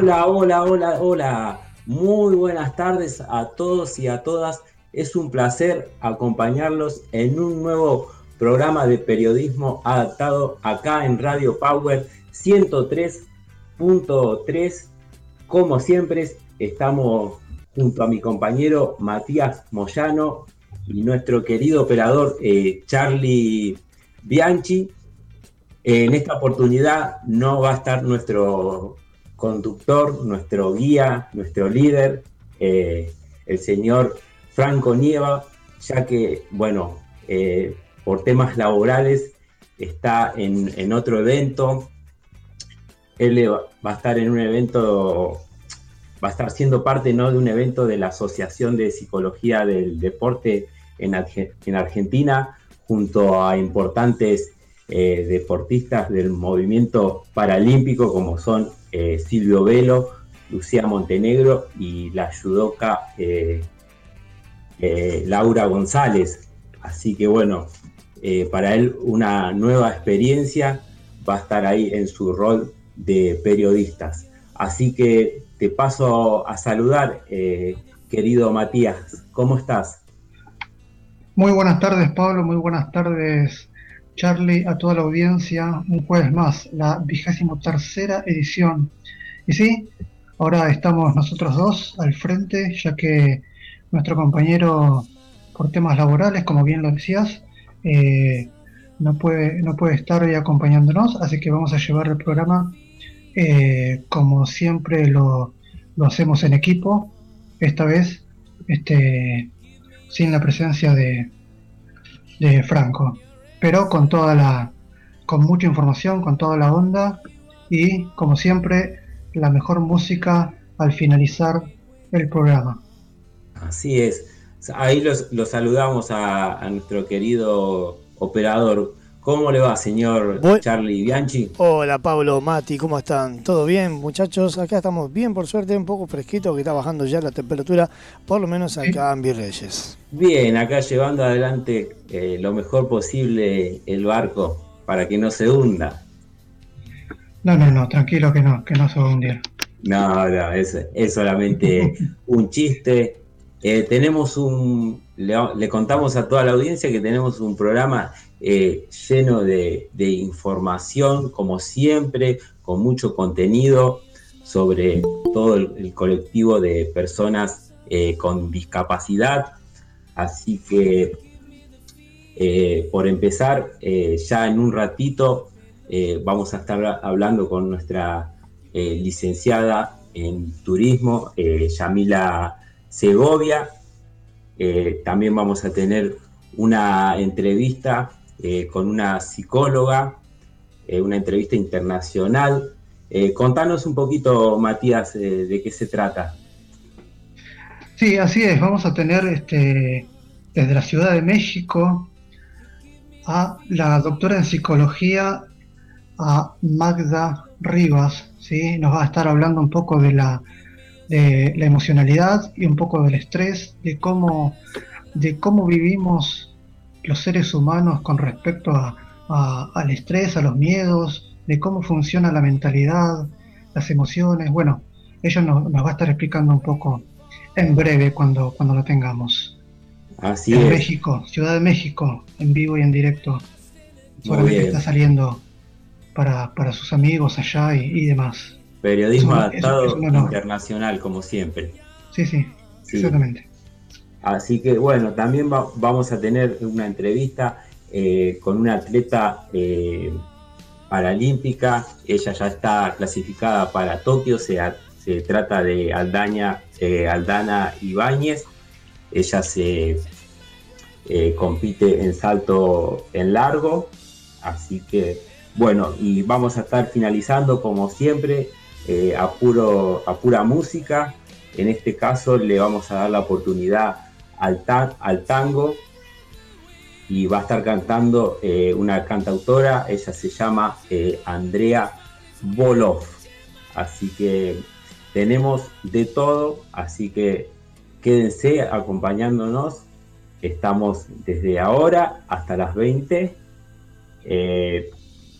Hola, hola, hola, hola. Muy buenas tardes a todos y a todas. Es un placer acompañarlos en un nuevo programa de periodismo adaptado acá en Radio Power 103.3. Como siempre, estamos junto a mi compañero Matías Moyano y nuestro querido operador eh, Charlie Bianchi. En esta oportunidad no va a estar nuestro conductor, nuestro guía, nuestro líder, eh, el señor Franco Nieva, ya que, bueno, eh, por temas laborales está en, otro evento. Él va a estar en un evento, va a estar siendo parte ¿no? de un evento de la Asociación de Psicología del Deporte en, Argentina, junto a importantes eh, deportistas del movimiento paralímpico como son eh, Silvio Velo, Lucía Montenegro y la judoka eh, eh, Laura González. Así que bueno, para él una nueva experiencia va a estar ahí en su rol de periodistas. Así que te paso a saludar, querido Matías. ¿Cómo estás? Muy buenas tardes, Pablo. Muy buenas tardes, Charlie, a toda la audiencia, un jueves más, la vigésimo tercera edición. Y sí, ahora estamos nosotros dos al frente, ya que nuestro compañero, por temas laborales, como bien lo decías, eh, no, puede, no puede estar hoy acompañándonos, así que vamos a llevar el programa eh, como siempre lo, lo, hacemos en equipo, esta vez este, sin la presencia de, de Franco pero con toda la, con mucha información, con toda la onda y como siempre la mejor música al finalizar el programa. Así es. Ahí los, saludamos a, nuestro querido operador ¿Cómo le va, señor Charlie Bianchi? Hola, Pablo, Mati, ¿cómo están? ¿Todo bien, muchachos? Acá estamos bien, por suerte, un poco fresquito, que está bajando ya la temperatura, por lo menos acá en Virreyes. Bien, acá llevando adelante eh, lo mejor posible el barco para que no se hunda. No, no, no, tranquilo que no, que no se va a hundir. No, no, es, es solamente un chiste. Eh, tenemos un, le contamos a toda la audiencia que tenemos un programa eh, lleno de, información, como siempre, con mucho contenido sobre todo el, colectivo de personas eh, con discapacidad. Así que, eh, por empezar, ya en un ratito vamos a estar hablando con nuestra licenciada en turismo, Yamila Segovia. también vamos a tener una entrevista eh, con una psicóloga, eh, una entrevista internacional. Eh, contanos un poquito, Matías, de qué se trata. Sí, así es. Vamos a tener este, desde la Ciudad de México a la doctora en psicología, a Magda Rivas. ¿sí? Nos va a estar hablando un poco de la, de la emocionalidad y un poco del estrés, de cómo, de cómo vivimos los seres humanos con respecto al estrés, a los miedos, de cómo funciona la mentalidad, las emociones. Bueno, ella nos, va a estar explicando un poco en breve cuando, cuando lo tengamos. Así en México, Ciudad de México, en vivo y en directo. Solamente está saliendo para, sus amigos allá y, demás. Periodismo adaptado internacional, como siempre. Sí, sí, exactamente. Así que bueno, también vamos a tener una entrevista eh, con una atleta eh, paralímpica. Ella ya está clasificada para Tokio, se, trata de Aldaña, eh, Aldana Ibáñez. Ella se compite en salto en largo. Así que bueno, y vamos a estar finalizando como siempre a, puro, a pura música. En este caso le vamos a dar la oportunidad al, al tango y va a estar cantando eh, una cantautora, ella se llama eh, Andrea Bolov. Así que tenemos de todo, así que quédense acompañándonos. Estamos desde ahora hasta las 20. Eh,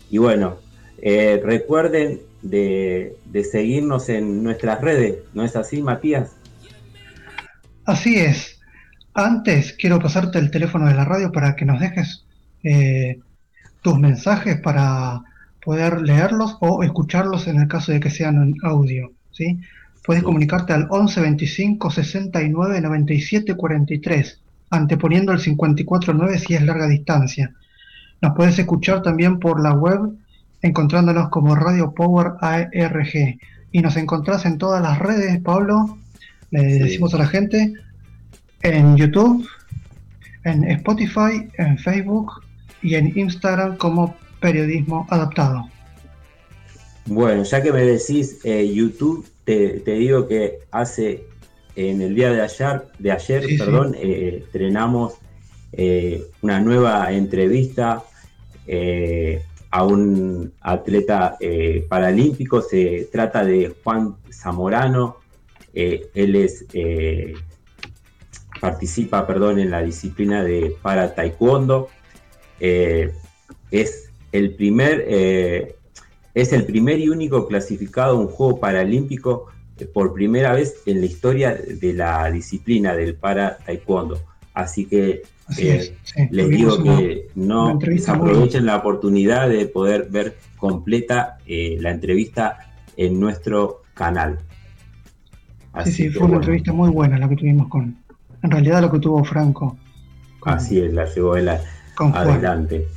y bueno, recuerden de, seguirnos en nuestras redes, ¿no es así, Matías? Así es. Antes quiero pasarte el teléfono de la radio para que nos dejes eh, tus mensajes para poder leerlos o escucharlos en el caso de que sean en audio. ¿sí? Puedes comunicarte al 11 25 69 97 43, anteponiendo el 54 9 si es larga distancia. Nos puedes escuchar también por la web encontrándonos como Radio Power ARG. Y nos encontrás en todas las redes, Pablo. Le decimos a la gente en YouTube, en Spotify, en Facebook y en Instagram como Periodismo Adaptado. Bueno, ya que me decís eh, YouTube, te, digo que hace en el día de ayer, de ayer, perdón, eh, estrenamos eh, una nueva entrevista a un atleta eh, paralímpico. Se trata de Juan Zamorano. Eh, él es eh, participa, perdón, en la disciplina de para taekwondo. es el primer es el primer y único clasificado a un juego paralímpico por primera vez en la historia de la disciplina del para taekwondo. Así que eh, les digo que no aprovechen la oportunidad de poder ver completa eh, la entrevista en nuestro canal. sí, sí, fue una entrevista muy buena la que tuvimos con, en realidad lo que tuvo Franco. así es, la llevó él adelante.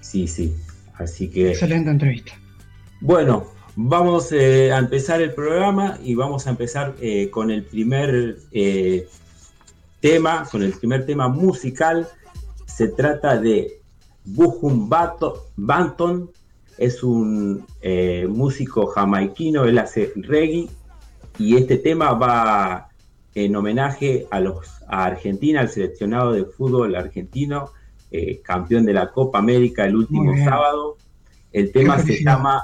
Sí, sí, así que... Excelente entrevista. Bueno, vamos eh, a empezar el programa y vamos a empezar con el primer tema, con el primer tema musical. Se trata de Buhum Banton, es un eh, músico jamaiquino, él hace reggae y este tema va en homenaje a, los, a Argentina, al seleccionado de fútbol argentino, campeón de la Copa América el último sábado. El tema se llama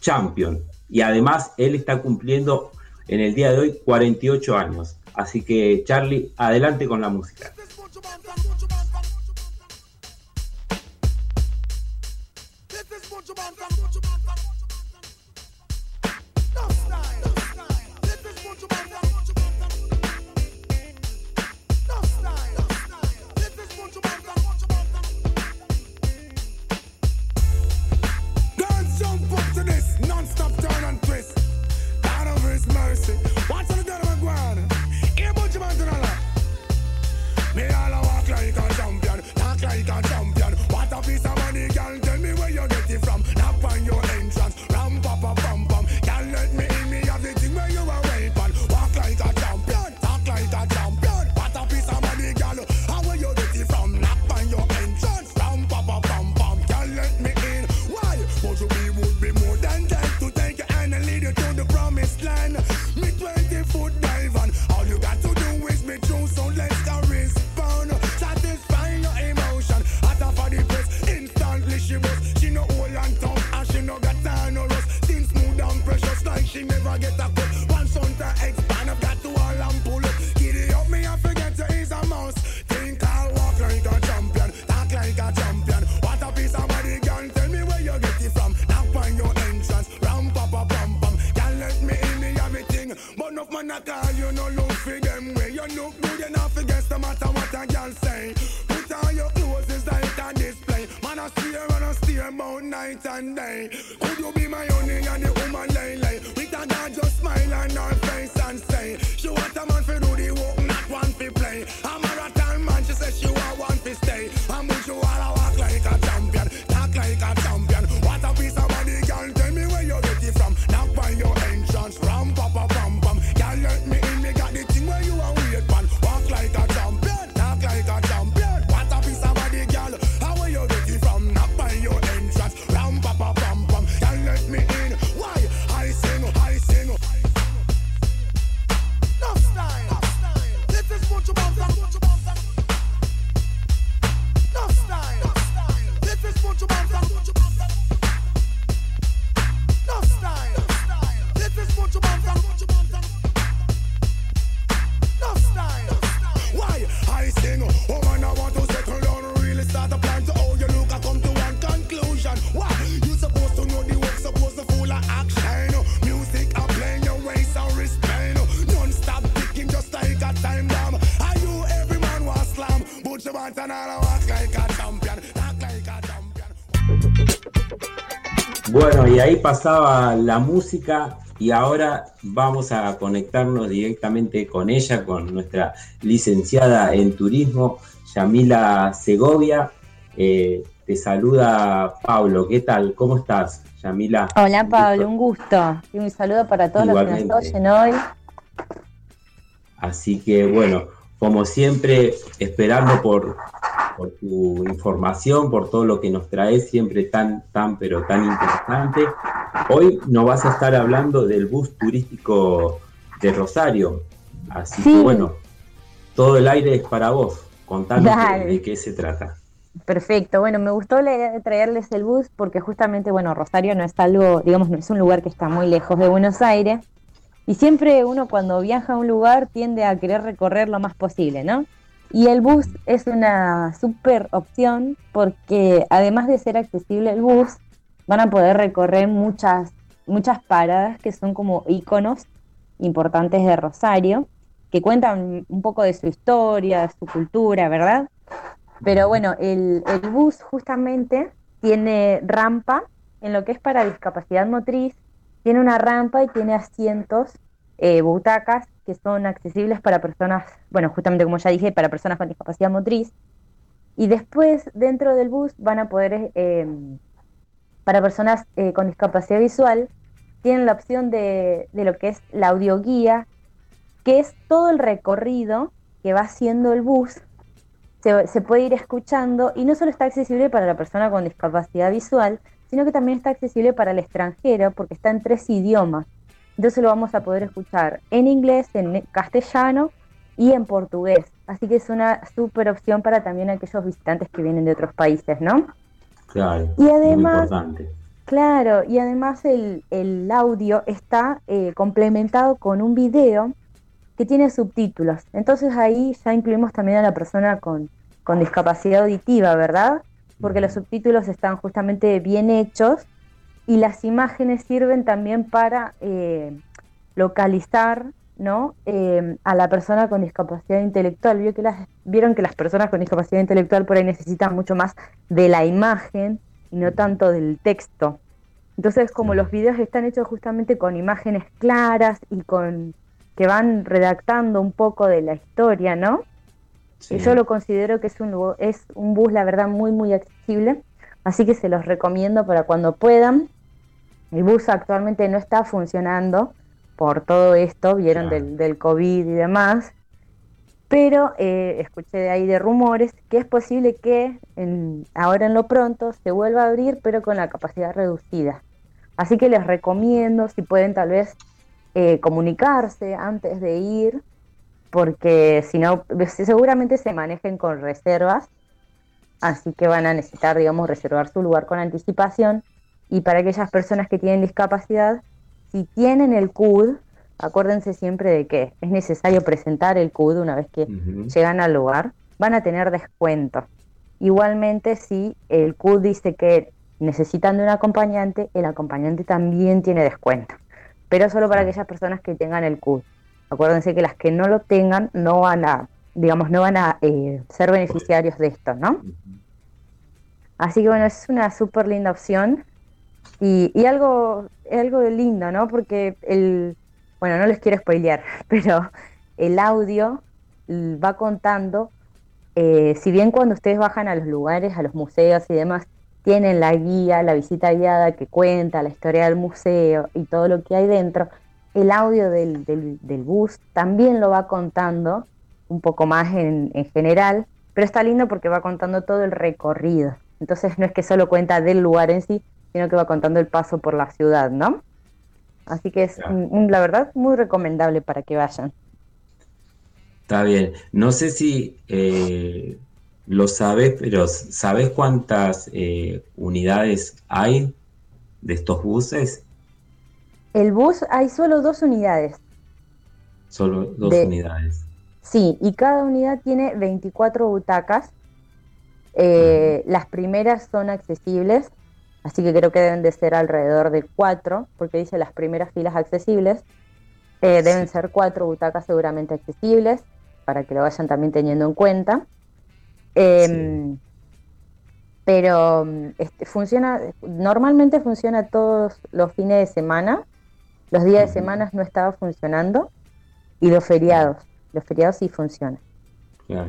Champion. Y además él está cumpliendo en el día de hoy 48 años. Así que Charlie, adelante con la música. Y ahí pasaba la música y ahora vamos a conectarnos directamente con ella, con nuestra licenciada en turismo, Yamila Segovia. Eh, te saluda Pablo, ¿qué tal? ¿Cómo estás, Yamila? Hola Pablo, un gusto. Y un saludo para todos los que nos oyen hoy. Así que bueno, como siempre, esperando por, por tu información, por todo lo que nos traes, siempre tan, tan, pero tan interesante. Hoy nos vas a estar hablando del bus turístico de Rosario. Así que bueno, todo el aire es para vos. Contanos de, qué se trata. Perfecto, bueno, me gustó la idea de traerles el bus porque justamente, bueno, Rosario no es algo, digamos, no es un lugar que está muy lejos de Buenos Aires y siempre uno cuando viaja a un lugar tiende a querer recorrer lo más posible, ¿no? Y el bus es una súper opción porque además de ser accesible el bus, van a poder recorrer muchas, muchas paradas que son como iconos importantes de Rosario, que cuentan un poco de su historia, su cultura, ¿verdad? Pero bueno, el, el bus justamente tiene rampa en lo que es para discapacidad motriz, tiene una rampa y tiene asientos, eh, butacas que son accesibles para personas, bueno, justamente como ya dije, para personas con discapacidad motriz. Y después, dentro del bus, van a poder, eh, para personas eh, con discapacidad visual, tienen la opción de, de, lo que es la audioguía, que es todo el recorrido que va haciendo el bus. Se, se puede ir escuchando y no solo está accesible para la persona con discapacidad visual, sino que también está accesible para el extranjero porque está en tres idiomas. Entonces lo vamos a poder escuchar en inglés, en claro y en portugués. Así que es una súper opción para también aquellos visitantes que vienen de otros países, ¿no? Claro. Y además, claro, y además el, audio está eh, complementado con un video que tiene subtítulos. Entonces ahí ya incluimos también a la persona con, con discapacidad auditiva, ¿verdad? porque los subtítulos están justamente bien hechos y las imágenes sirven también para eh, localizar ¿no? Eh, a la persona con discapacidad intelectual. que las, vieron que las personas con discapacidad intelectual por ahí necesitan mucho más de la imagen y no tanto del texto. Entonces, como los videos están hechos justamente con imágenes claras y con que van redactando un poco de la historia, ¿no? Yo lo considero que es un, es un bus, la verdad, muy, muy accesible. Así que se los recomiendo para cuando puedan. El bus actualmente no está funcionando por todo esto, vieron del, del, COVID y demás. Pero eh, escuché de ahí de rumores que es posible que en, ahora en lo pronto se vuelva a abrir, pero con la capacidad reducida. Así que les recomiendo, si pueden tal vez eh, comunicarse antes de ir, porque si no, seguramente se manejen con reservas, así que van a necesitar, digamos, reservar su lugar con anticipación. Y para aquellas personas que tienen discapacidad, si tienen el CUD, acuérdense siempre de que es necesario presentar el CUD una vez que llegan al lugar, van a tener descuento. Igualmente, si el CUD dice que necesitan de un acompañante, el acompañante también tiene descuento, pero solo para aquellas personas que tengan el CUD. Acuérdense que las que no lo tengan no van a, digamos, no van a eh, ser beneficiarios de esto, ¿no? Así que bueno, es una súper linda opción y, y, algo, algo lindo, ¿no? Porque el, bueno, no les quiero spoilear, pero el audio va contando, eh, si bien cuando ustedes bajan a los lugares, a los museos y demás, tienen la guía, la visita guiada que cuenta la historia del museo y todo lo que hay dentro, el audio del, del, bus también lo va contando un poco más en, en, general, pero está lindo porque va contando todo el recorrido. Entonces no es que solo cuenta del lugar en sí, sino que va contando el paso por la ciudad, ¿no? Así que es, la verdad, muy recomendable para que vayan. Está bien. No sé si eh, lo sabes, pero ¿sabes cuántas eh, unidades hay de estos buses? El bus hay solo dos unidades. Solo dos unidades. Sí, y cada unidad tiene 24 butacas. Eh, las primeras son accesibles, así que creo que deben de ser alrededor de cuatro, porque dice las primeras filas accesibles. Eh, deben ser cuatro butacas seguramente accesibles, para que lo vayan también teniendo en cuenta. Em, pero este, funciona, normalmente funciona todos los fines de semana, los días de semana no estaba funcionando y los feriados, los feriados sí funcionan.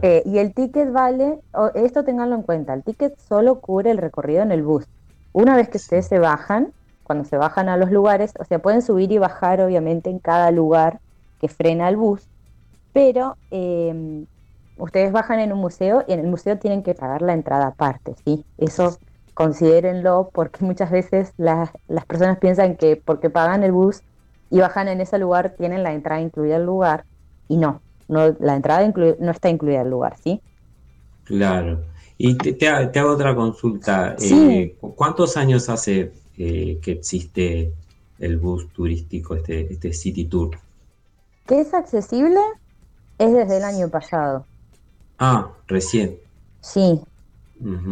Eh, y el ticket vale, esto tenganlo en cuenta, el ticket solo cubre el recorrido en el bus. Una vez que ustedes se bajan, cuando se bajan a los lugares, o sea, pueden subir y bajar obviamente en cada lugar que frena el bus, pero em, ustedes bajan en un museo y en el museo tienen que pagar la entrada aparte, ¿sí? Eso considérenlo porque muchas veces las personas piensan que porque pagan el bus y bajan en ese lugar tienen la entrada incluida el lugar y no, no la entrada no está incluida el lugar, ¿sí? Claro. Y te, hago otra consulta. Eh, ¿Cuántos años hace eh, que existe el bus turístico, este, este City Tour? ¿Que es accesible? Es desde el año pasado. Ah, recién. Sí.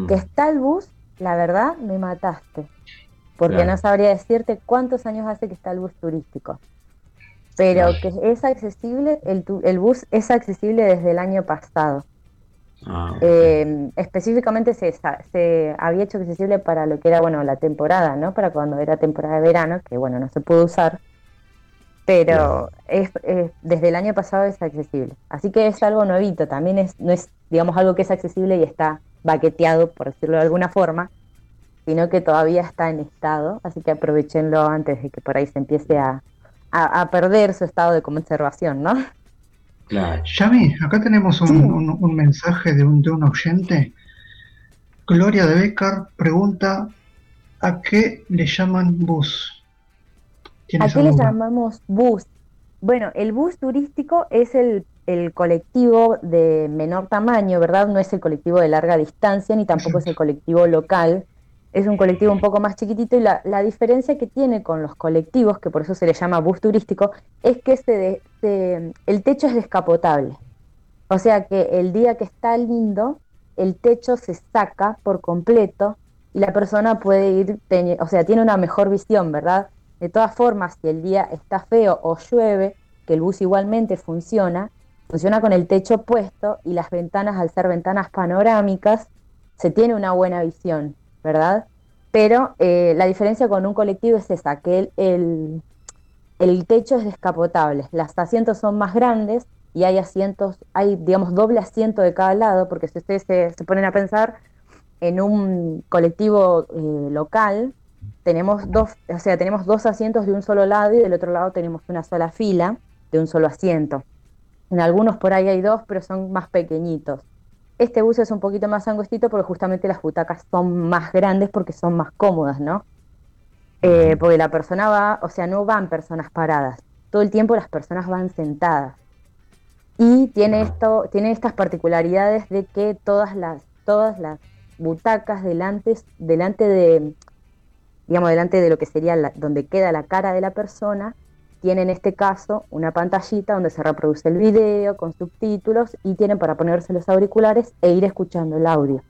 Que está el bus, la verdad, me mataste porque no sabría decirte cuántos años hace que está el bus turístico. Pero que es accesible, el, el, bus es accesible desde el año pasado. Ah, eh, específicamente se, se, había hecho accesible para lo que era bueno la temporada, ¿no? Para cuando era temporada de verano, que bueno, no se pudo usar. Pero es, desde el año pasado es accesible. Así que es algo nuevito, también es, no es, digamos, algo que es accesible y está baqueteado, por decirlo de alguna forma, sino que todavía está en estado, así que aprovechenlo antes de que por ahí se empiece a, perder su estado de conservación, ¿no? Claro. Yami, acá tenemos un, mensaje de un, de un oyente. Gloria de Becar pregunta, ¿a qué le llaman bus? ¿A qué le llamamos bus? Bueno, el bus turístico es el, el, colectivo de menor tamaño, ¿verdad? No es el colectivo de larga distancia ni tampoco es el colectivo local es un colectivo un poco más chiquitito y la, diferencia que tiene con los colectivos, que por eso se le llama bus turístico, es que se el techo es descapotable. O sea que el día que está lindo, el techo se saca por completo y la persona puede ir, o sea, tiene una mejor visión, ¿verdad? De todas formas, si el día está feo o llueve, que el bus igualmente funciona, funciona con el techo puesto y las ventanas, al ser ventanas panorámicas, se tiene una buena visión. ¿Verdad? Pero eh, la diferencia con un colectivo es esa, que el, el, techo es descapotable, los asientos son más grandes y hay asientos, hay digamos doble asiento de cada lado, porque si ustedes se, ponen a pensar en un colectivo eh, local, tenemos dos, o sea, tenemos dos asientos de un solo lado y del otro lado tenemos una sola fila de un solo asiento. En algunos por ahí hay dos, pero son más pequeñitos. Este bus es un poquito más angostito porque justamente las butacas son más grandes porque son más cómodas, ¿no? Eh, porque la persona va, o sea, no van personas paradas, todo el tiempo las personas van sentadas. Y tiene esto, tiene estas particularidades de que todas las, todas las butacas delante, delante de, digamos, delante de lo que sería donde queda la cara de la persona, tiene en este caso una pantallita donde se reproduce el video con subtítulos y tienen para ponerse los auriculares e ir escuchando el audio.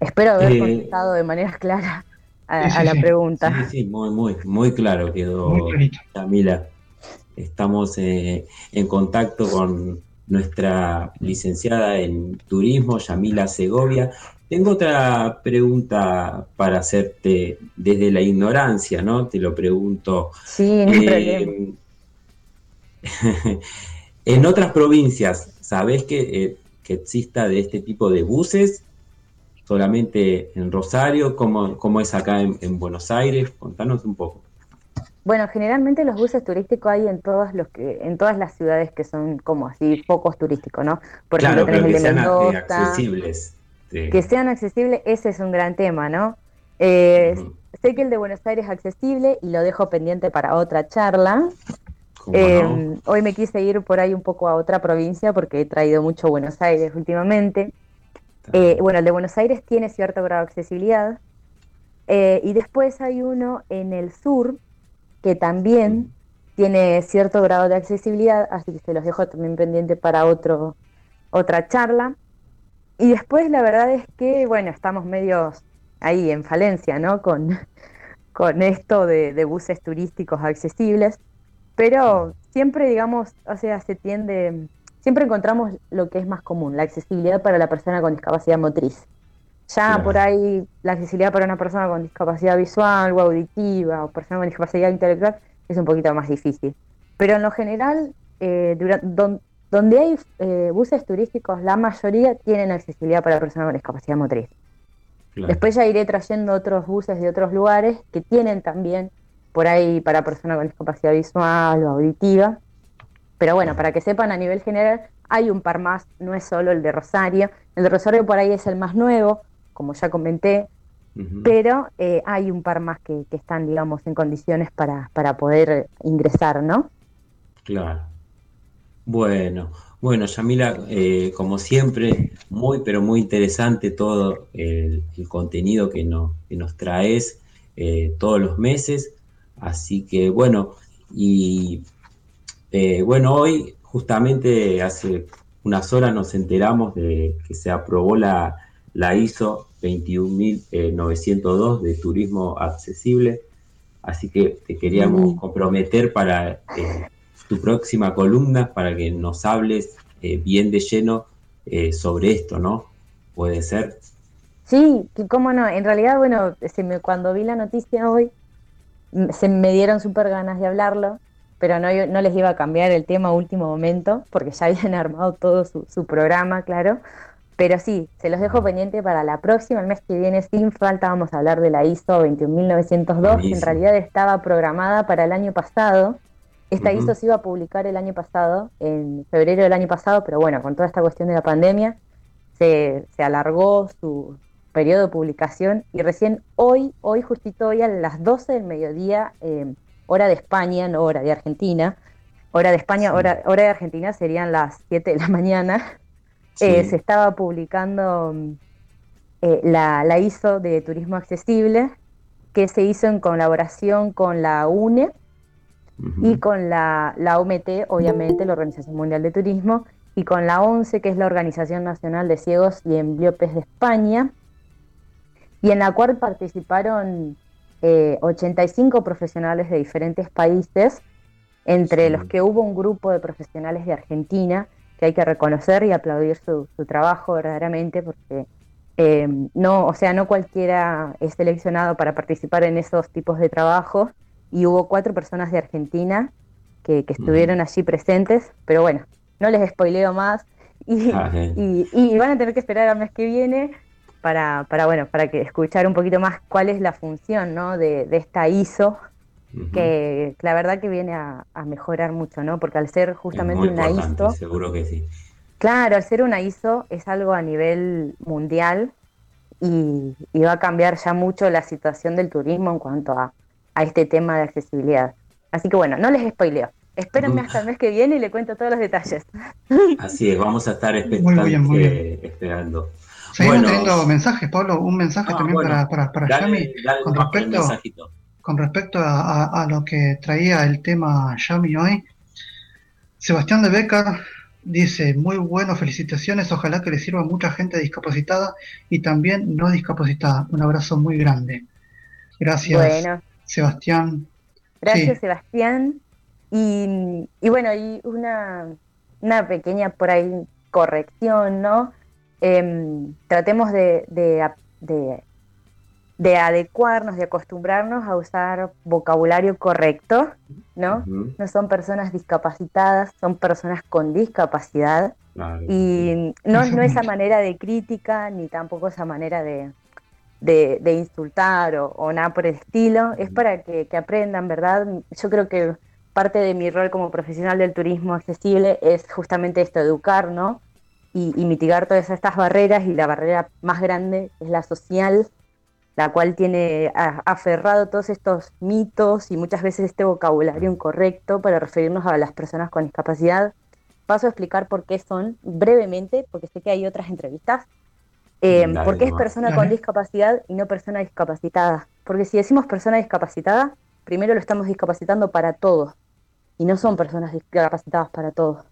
Espero haber eh, contestado de manera clara a, la pregunta. Sí, sí, muy, muy, muy claro quedó, Camila. Estamos eh, en contacto con nuestra licenciada en turismo, Yamila Segovia, tengo otra pregunta para hacerte desde la ignorancia, ¿no? Te lo pregunto. Sí, no eh, en otras provincias, ¿sabés eh, que, exista de este tipo de buses? ¿Solamente en Rosario? ¿Cómo, es acá en, Buenos Aires? Contanos un poco. Bueno, generalmente los buses turísticos hay en todas los que, en todas las ciudades que son como así pocos turísticos, ¿no? Por claro, ejemplo, que sean accesibles. Que sean accesibles, ese es un gran tema, ¿no? Eh, sé que el de Buenos Aires es accesible y lo dejo pendiente para otra charla. Eh, hoy me quise ir por ahí un poco a otra provincia porque he traído mucho Buenos Aires últimamente. Eh, bueno, el de Buenos Aires tiene cierto grado de accesibilidad. y después hay uno en el sur que también tiene cierto grado de accesibilidad, así que se los dejo también pendiente para otro, otra charla. Y después la verdad es que, bueno, estamos medios ahí en falencia, ¿no? Con, con esto de, buses turísticos accesibles, pero siempre, digamos, o sea, se tiende, siempre encontramos lo que es más común, la accesibilidad para la persona con discapacidad motriz. Ya por ahí la accesibilidad para una persona con discapacidad visual o auditiva o persona con discapacidad intelectual es un poquito más difícil. Pero en lo general, eh, donde hay eh, buses turísticos, la mayoría tienen accesibilidad para personas con discapacidad motriz. Después ya iré trayendo otros buses de otros lugares que tienen también por ahí para personas con discapacidad visual o auditiva. Pero bueno, para que sepan a nivel general, hay un par más, no es solo el de Rosario. El de Rosario por ahí es el más nuevo, como ya comenté, pero eh, hay un par más que, están, digamos, en condiciones para, para poder ingresar, ¿no? Claro. Bueno, bueno, Yamila, eh, como siempre, muy, pero muy interesante todo el, contenido que, que, nos traes eh, todos los meses. Así que, bueno, y bueno, hoy justamente hace unas horas nos enteramos de que se aprobó la, la ISO 21902 de turismo accesible. Así que te queríamos comprometer para eh, tu próxima columna, para que nos hables eh, bien de lleno eh, sobre esto, ¿no? ¿Puede ser? Sí, cómo no. En realidad, bueno, cuando vi la noticia hoy, se me dieron súper ganas de hablarlo, pero no, no les iba a cambiar el tema a último momento, porque ya habían armado todo su, su programa, claro. Pero sí, se los dejo pendiente para la próxima, el mes que viene, sin falta, vamos a hablar de la ISO 21902, que en realidad estaba programada para el año pasado. Esta ISO se iba a publicar el año pasado, en febrero del año pasado, pero bueno, con toda esta cuestión de la pandemia, se, alargó su periodo de publicación y recién hoy, hoy justito hoy a las 12 del mediodía, eh, hora de España, no hora de Argentina, hora de España, hora, hora de Argentina serían las 7 de la mañana, eh, se estaba publicando eh, la, ISO de Turismo Accesible, que se hizo en colaboración con la UNE y con la, la OMT, obviamente, la Organización Mundial de Turismo, y con la ONCE, que es la Organización Nacional de Ciegos y Embliopes de España, y en la cual participaron 85 eh, profesionales de diferentes países, entre los que hubo un grupo de profesionales de Argentina, que hay que reconocer y aplaudir su, trabajo verdaderamente porque eh, no, o sea, no cualquiera es seleccionado para participar en esos tipos de trabajos y hubo cuatro personas de Argentina que, estuvieron allí presentes, pero bueno, no les spoileo más y, ah, y, van a tener que esperar al mes que viene para, para, bueno, para que escuchar un poquito más cuál es la función ¿no? de, de esta ISO que, la verdad que viene a, mejorar mucho, ¿no? Porque al ser justamente una ISO... Seguro que sí. Claro, al ser una ISO es algo a nivel mundial y, va a cambiar ya mucho la situación del turismo en cuanto a, este tema de accesibilidad. Así que bueno, no les spoileo. Espérenme hasta el mes que viene y le cuento todos los detalles. Así es, vamos a estar esperando. Seguimos teniendo mensajes, Pablo, un mensaje ah, también para, para, para con respecto, con respecto a, lo que traía el tema Yami hoy, Sebastián de Becker dice, muy bueno, felicitaciones, ojalá que le sirva a mucha gente discapacitada y también no discapacitada. Un abrazo muy grande. Gracias, Sebastián. Gracias, Sebastián. Y, bueno, y una, una pequeña por ahí corrección, ¿no? Em, tratemos de, de, de adecuarnos, de acostumbrarnos a usar vocabulario correcto, ¿no? No son personas discapacitadas, son personas con discapacidad. Y no, no esa manera de crítica, ni tampoco esa manera de, de, insultar o, nada por el estilo. Es para que, aprendan, ¿verdad? Yo creo que parte de mi rol como profesional del turismo accesible es justamente esto, educar, ¿no? Y, y mitigar todas estas barreras y la barrera más grande es la social, la cual tiene aferrado todos estos mitos y muchas veces este vocabulario incorrecto para referirnos a las personas con discapacidad. Paso a explicar por qué son brevemente, porque sé que hay otras entrevistas. Eh, ¿Por qué es persona con discapacidad y no persona discapacitada? Porque si decimos persona discapacitada, primero lo estamos discapacitando para todos y no son personas discapacitadas para todos.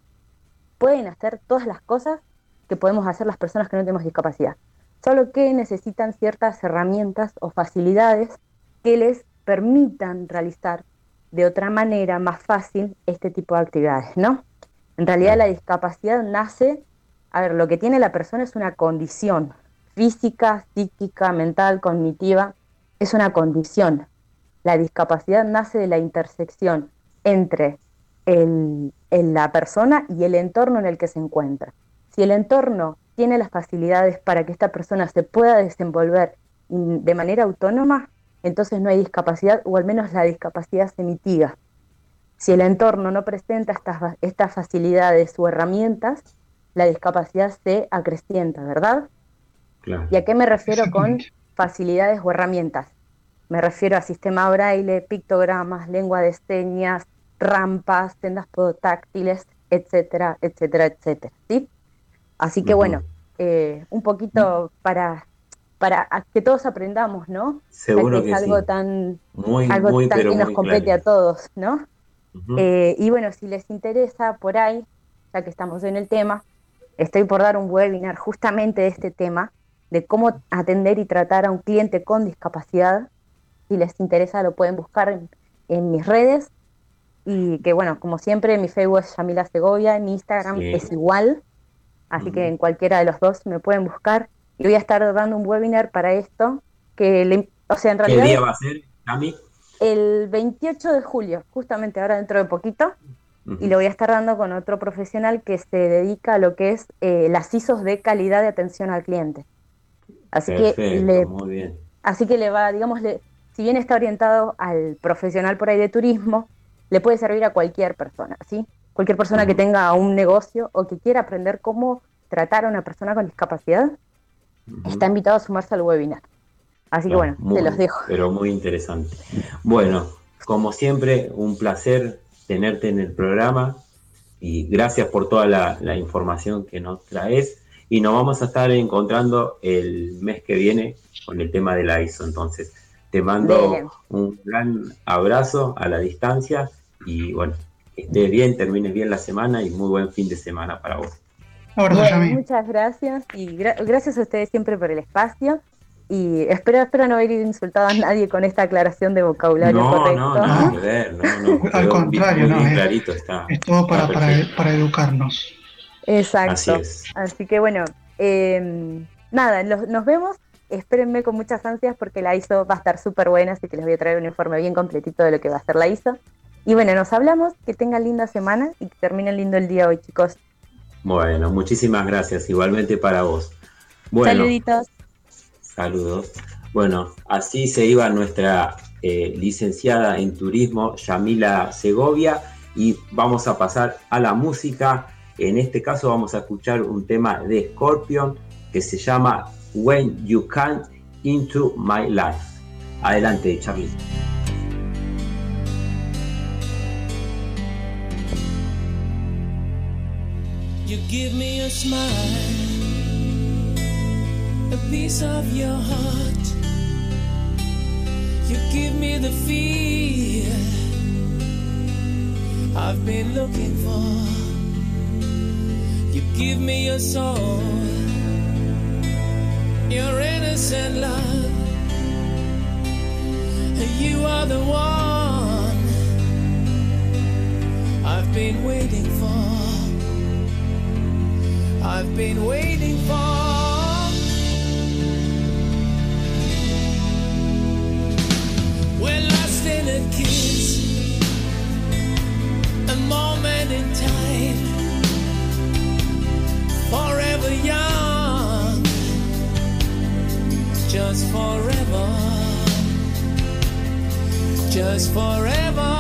Pueden hacer todas las cosas que podemos hacer las personas que no tenemos discapacidad solo que necesitan ciertas herramientas o facilidades que les permitan realizar de otra manera más fácil este tipo de actividades, ¿no? En realidad la discapacidad nace, a ver, lo que tiene la persona es una condición física, psíquica, mental, cognitiva, es una condición. La discapacidad nace de la intersección entre la persona y el entorno en el que se encuentra. Si el entorno tiene las facilidades para que esta persona se pueda desenvolver de manera autónoma, entonces no hay discapacidad o al menos la discapacidad se mitiga. Si el entorno no presenta estas, estas facilidades o herramientas, la discapacidad se acrecienta, ¿verdad? ¿Y a qué me refiero con facilidades o herramientas? Me refiero a sistema braille, pictogramas, lengua de señas, rampas, tendas podotáctiles, etcétera, etcétera, etcétera. ¿sí? Así que bueno, eh, un poquito para para que todos aprendamos, ¿no? Seguro que, es algo tan algo tan que nos compete a todos, ¿no? Eh, y bueno, si les interesa por ahí, ya que estamos en el tema, estoy por dar un webinar justamente de este tema, de cómo atender y tratar a un cliente con discapacidad. Si les interesa, lo pueden buscar en mis redes y que bueno, como siempre, mi Facebook es Yamila Segovia, mi Instagram es igual, así que en cualquiera de los dos me pueden buscar. Y voy a estar dando un webinar para esto, que o sea, en realidad... ¿Qué día va a ser, Yami? El 28 de julio, justamente ahora dentro de poquito, y lo voy a estar dando con otro profesional que se dedica a lo que es eh, las ISOs de calidad de atención al cliente. Así que le, muy bien. Así que le va, digamos, le, si bien está orientado al profesional por ahí de turismo, le puede servir a cualquier persona, ¿sí? Cualquier persona que tenga un negocio o que quiera aprender cómo tratar a una persona con discapacidad, está invitado a sumarse al webinar. Así que bueno, te los dejo. Pero muy interesante. Bueno, como siempre, un placer tenerte en el programa y gracias por toda la, información que nos traes. Y nos vamos a estar encontrando el mes que viene con el tema de la ISO. Entonces, te mando un gran abrazo a la distancia y bueno, que estés bien, termines bien la semana y muy buen fin de semana para vos. muchas gracias y gracias a ustedes siempre por el espacio y espero, espero no haber insultado a nadie con esta aclaración de vocabulario correcto. No, no, no, no, no, Al contrario, no, clarito está. Es todo para, para, educarnos. Exacto. Así, que bueno, eh, nada, nos vemos espérenme con muchas ansias porque la ISO va a estar súper buena, así que les voy a traer un informe bien completito de lo que va a ser la ISO. Y bueno, nos hablamos, que tengan linda semana y que terminen lindo el día hoy, chicos. Bueno, muchísimas gracias, igualmente para vos. Saluditos. Saludos. Bueno, así se iba nuestra eh, licenciada en turismo, Yamila Segovia, y vamos a pasar a la música. En este caso vamos a escuchar un tema de Scorpion que se llama When You Come Into My Life. Adelante, Charlie. You give me a smile, a piece of your heart. You give me the feel I've been looking for. You give me your soul your innocent love. You are the one I've been waiting for. I've been waiting for. Just forever, just forever.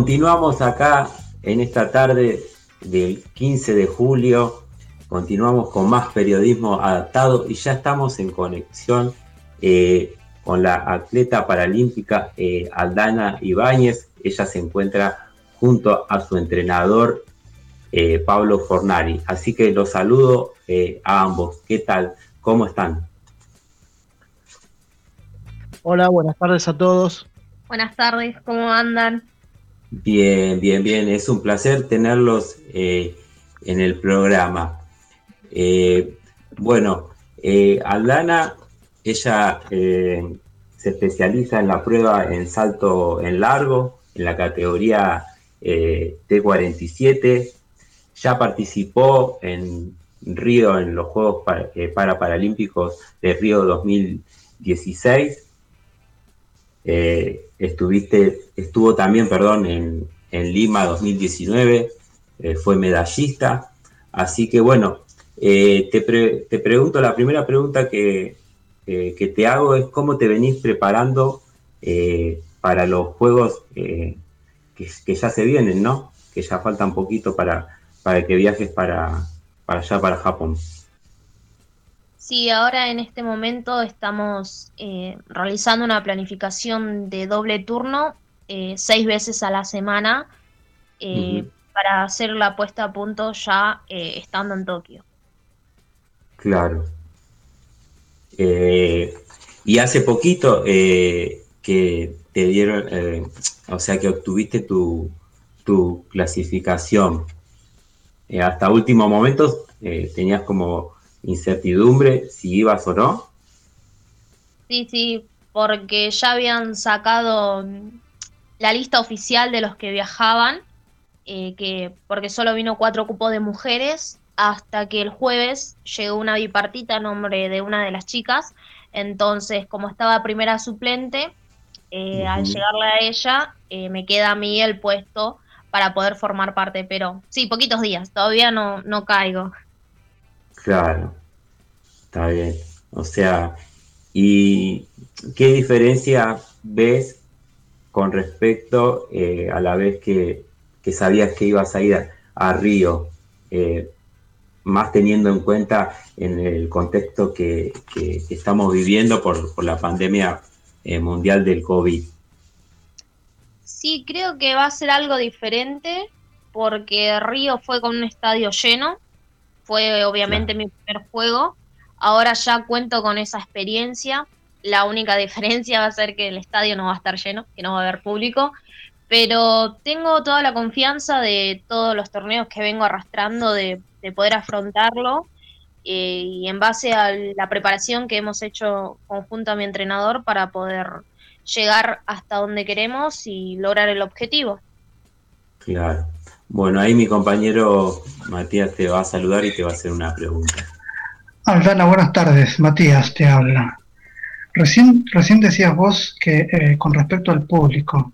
Continuamos acá en esta tarde del 15 de julio. Continuamos con más periodismo adaptado y ya estamos en conexión eh, con la atleta paralímpica eh, Aldana Ibáñez. Ella se encuentra junto a su entrenador eh, Pablo Fornari. Así que los saludo eh, a ambos. ¿Qué tal? ¿Cómo están? Hola, buenas tardes a todos. Buenas tardes, ¿cómo andan? Bien, bien, bien. Es un placer tenerlos eh, en el programa. Eh, bueno, eh, Aldana, ella eh, se especializa en la prueba en salto en largo, en la categoría eh, T47. Ya participó en Río, en los Juegos para, eh, para Paralímpicos de Río 2016. Eh, estuviste, estuvo también, perdón, en, Lima 2019, eh, fue medallista. Así que bueno, eh, te, pre- te pregunto, la primera pregunta que, que- te hago es cómo te venís preparando para los juegos que, que ya se vienen, ¿no? Que ya falta un poquito para, para que viajes para, para allá, para Japón. Sí, ahora en este momento estamos eh, realizando una planificación de doble turno, eh, seis veces a la semana, eh, para hacer la puesta a punto ya estando en Tokio. Claro. Y hace poquito que te dieron, o sea, que obtuviste tu, tu clasificación. Hasta último momento tenías como incertidumbre si ibas o no. Sí, sí, porque ya habían sacado mm, la lista oficial de los que viajaban, eh, que porque solo vino cuatro cupos de mujeres, hasta que el jueves llegó una bipartita a nombre de una de las chicas. Entonces, como estaba primera suplente, eh, al llegarle a ella, eh, me queda a mí el puesto para poder formar parte, pero sí, poquitos días, todavía no, no caigo. Claro, está bien. O sea, ¿y qué diferencia ves con respecto eh, a la vez que, que sabías que ibas a ir a, Río? Eh, más teniendo en cuenta en el contexto que, que- que estamos viviendo por, por la pandemia eh, mundial del COVID. Sí, creo que va a ser algo diferente porque Río fue con un estadio lleno, fue obviamente mi primer juego, ahora ya cuento con esa experiencia, la única diferencia va a ser que el estadio no va a estar lleno, que no va a haber público, pero tengo toda la confianza de todos los torneos que vengo arrastrando de, de poder afrontarlo eh, y en base a la preparación que hemos hecho conjunto a mi entrenador para poder llegar hasta donde queremos y lograr el objetivo. Claro. Bueno, ahí mi compañero Matías te va a saludar y te va a hacer una pregunta. Aldana, buenas tardes. Matías te habla. Recién, recién decías vos que eh, con respecto al público,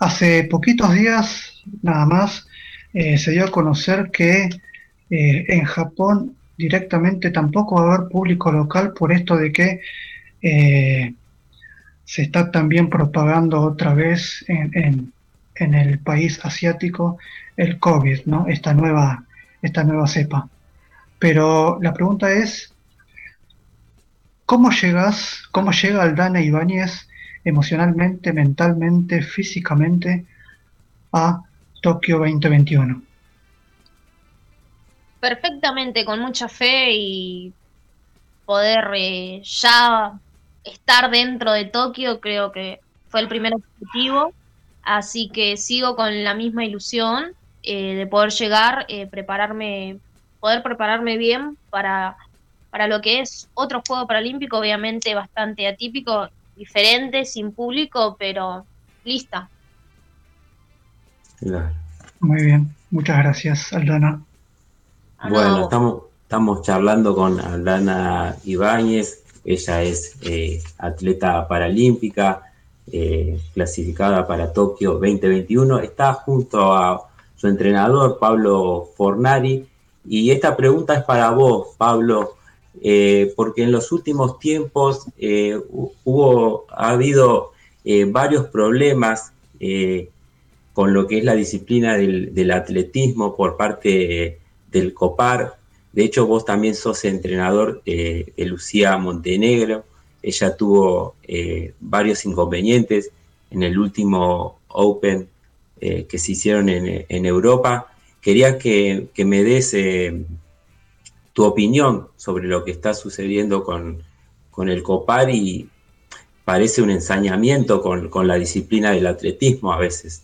hace poquitos días nada más eh, se dio a conocer que eh, en Japón directamente tampoco va a haber público local por esto de que se está también propagando otra vez en, en- en el país asiático el COVID, ¿no? Esta nueva, esta nueva cepa. Pero la pregunta es, ¿cómo llegas, cómo llega Aldana Ibáñez emocionalmente, mentalmente, físicamente a Tokio 2021? perfectamente con mucha fe y poder eh, ya estar dentro de Tokio creo que fue el primer objetivo así que sigo con la misma ilusión eh, de poder llegar eh, prepararme poder prepararme bien para para lo que es otro juego paralímpico obviamente bastante atípico diferente sin público pero lista Claro. Muy bien, muchas gracias, Aldana. Ah, no, Bueno, estamos, estamos charlando con Aldana Ibáñez. Ella es eh, atleta paralímpica, eh, clasificada para Tokio 2021. Está junto a su entrenador, Pablo Fornari. Y esta pregunta es para vos, Pablo, eh, porque en los últimos tiempos eh, hu- hubo, ha habido eh, varios problemas con lo que es la disciplina del, atletismo por parte del COPAR. De hecho, vos también sos entrenador de Lucía Montenegro. Ella tuvo varios inconvenientes en el último Open eh, que se hicieron en, en Europa. Quería que, que me des eh, tu opinión sobre lo que está sucediendo con, con el COPAR y parece un ensañamiento con, con la disciplina del atletismo a veces.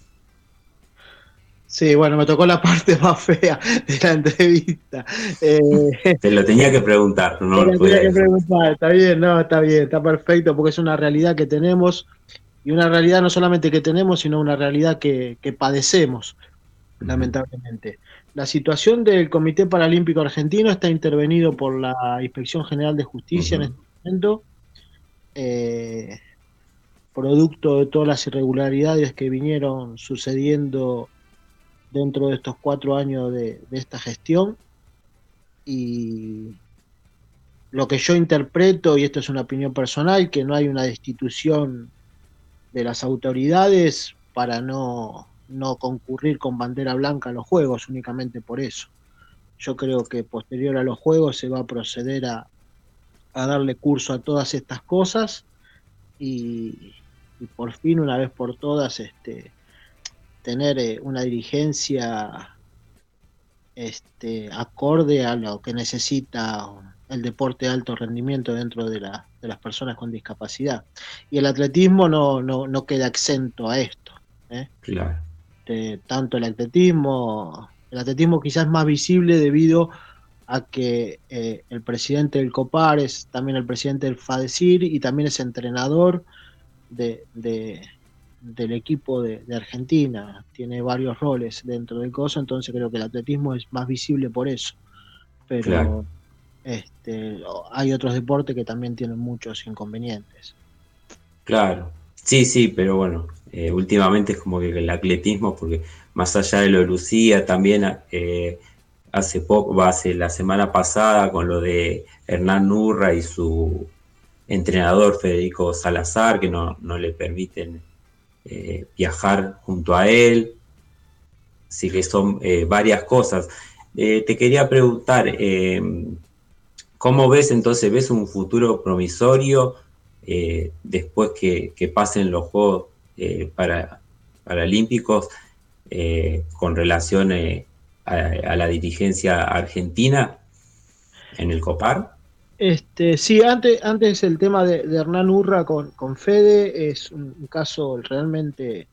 Sí, bueno, me tocó la parte más fea de la entrevista. Eh, Te lo tenía que preguntar, no lo tenía que preguntar, está bien, no, está bien, está perfecto, porque es una realidad que tenemos, y una realidad no solamente que tenemos, sino una realidad que, que padecemos, lamentablemente. La situación del Comité Paralímpico Argentino está intervenido por la Inspección General de Justicia en este momento, eh, producto de todas las irregularidades que vinieron sucediendo dentro de estos cuatro años de, de esta gestión. Y lo que yo interpreto, y esto es una opinión personal, que no hay una destitución de las autoridades para no, no concurrir con bandera blanca a los Juegos, únicamente por eso. Yo creo que posterior a los Juegos se va a proceder a, a darle curso a todas estas cosas y, por fin, una vez por todas, este, tener eh, una dirigencia este, acorde a lo que necesita el deporte de alto rendimiento dentro de, la- de las personas con discapacidad. Y el atletismo no, no, no queda exento a esto. ¿eh? Claro. Este, tanto el atletismo, el atletismo quizás más visible debido a que eh, el presidente del COPAR es también el presidente del FADECIR y también es entrenador de, de- del equipo de, de Argentina. Tiene varios roles dentro del coso, entonces creo que el atletismo es más visible por eso. Pero Claro. Este, hay otros deportes que también tienen muchos inconvenientes. Claro, sí, sí, pero bueno, eh, últimamente es como que el atletismo, porque más allá de lo de Lucía, también eh, hace poco, hace la semana pasada con lo de Hernán Nurra y su entrenador Federico Salazar, que no, no le permiten eh, viajar junto a él. Así que son varias cosas. Te quería preguntar, ¿cómo ves entonces? ¿Ves un futuro promisorio? eh, después que, pasen los Juegos eh, para, Paralímpicos eh, con relación eh, a, la dirigencia argentina en el COPAR? Este, sí, antes, antes el tema de, Hernán Urra con, con Fede es un caso realmente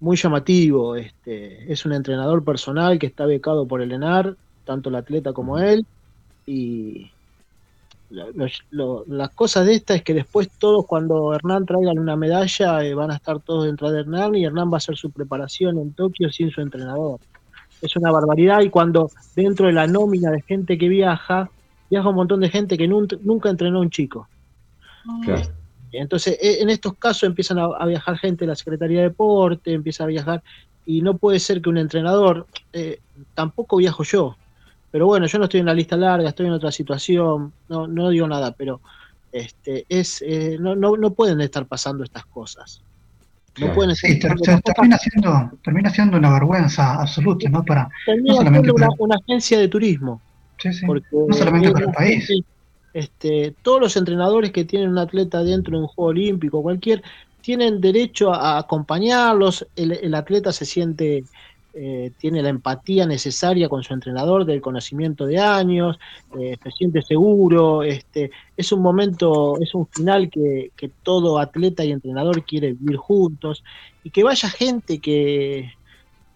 muy llamativo. Este, es un entrenador personal que está becado por el ENAR, tanto el atleta como él, y lo- lo- las cosas de esta es que después todos cuando Hernán traigan una medalla eh, van a estar todos dentro de Hernán y Hernán va a hacer su preparación en Tokio sin su entrenador. Es una barbaridad y cuando dentro de la nómina de gente que viaja, viaja un montón de gente que nun- nunca entrenó a un chico. Claro. Entonces, e- en estos casos empiezan a, a viajar gente de la Secretaría de Deporte, empieza a viajar, y no puede ser que un entrenador, eh, tampoco viajo yo, pero bueno, yo no estoy en la lista larga, estoy en otra situación, no, no digo nada, pero este, es, eh, no, no, no pueden estar pasando estas cosas. No Claro. pueden estar Sí, ter- termina siendo, termina siendo una vergüenza absoluta, ¿no? Para, Termina no solamente siendo una, agencia de turismo. sí, sí, Porque no solamente eh, para el país. este, todos los entrenadores que tienen un atleta dentro de un juego olímpico, cualquier, tienen derecho a, a acompañarlos. El, el atleta se siente, eh, tiene la empatía necesaria con su entrenador del conocimiento de años, eh, se siente seguro. Este, es un momento, es un final que, todo atleta y entrenador quiere vivir juntos y que vaya gente que,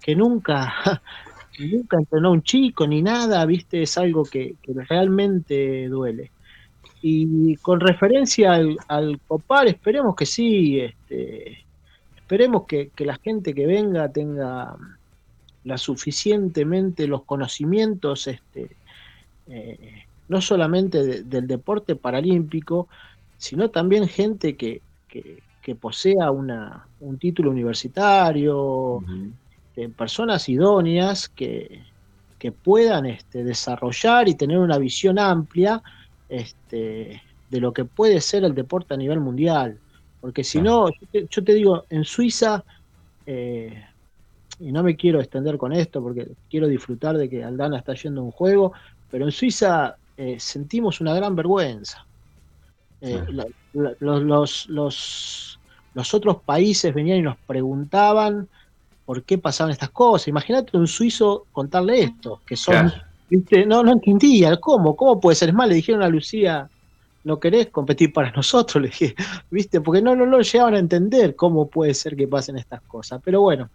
que nunca nunca entrenó un chico ni nada, viste, es algo que, que realmente duele. Y con referencia al, al copar, esperemos que sí, este, esperemos que, que la gente que venga tenga la suficientemente los conocimientos, este, eh, no solamente de- del deporte paralímpico, sino también gente que, que- que posea una, un título universitario, este, personas idóneas que, que puedan este, desarrollar y tener una visión amplia este, de lo que puede ser el deporte a nivel mundial. Porque si no, yo te, yo te digo, en Suiza, eh, y no me quiero extender con esto porque quiero disfrutar de que Aldana está yendo a un juego, pero en Suiza eh, sentimos una gran vergüenza. Eh, Claro. la- la- los, los, los, los otros países venían y nos preguntaban por qué pasaban estas cosas. Imagínate un suizo contarle esto, que son, Claro. ¿viste? No, no entendía, ¿cómo? ¿Cómo puede ser? Es más, le dijeron a Lucía, ¿no querés competir para nosotros? Le dije, ¿viste? Porque no, no, no llegaban a entender cómo puede ser que pasen estas cosas. Pero bueno.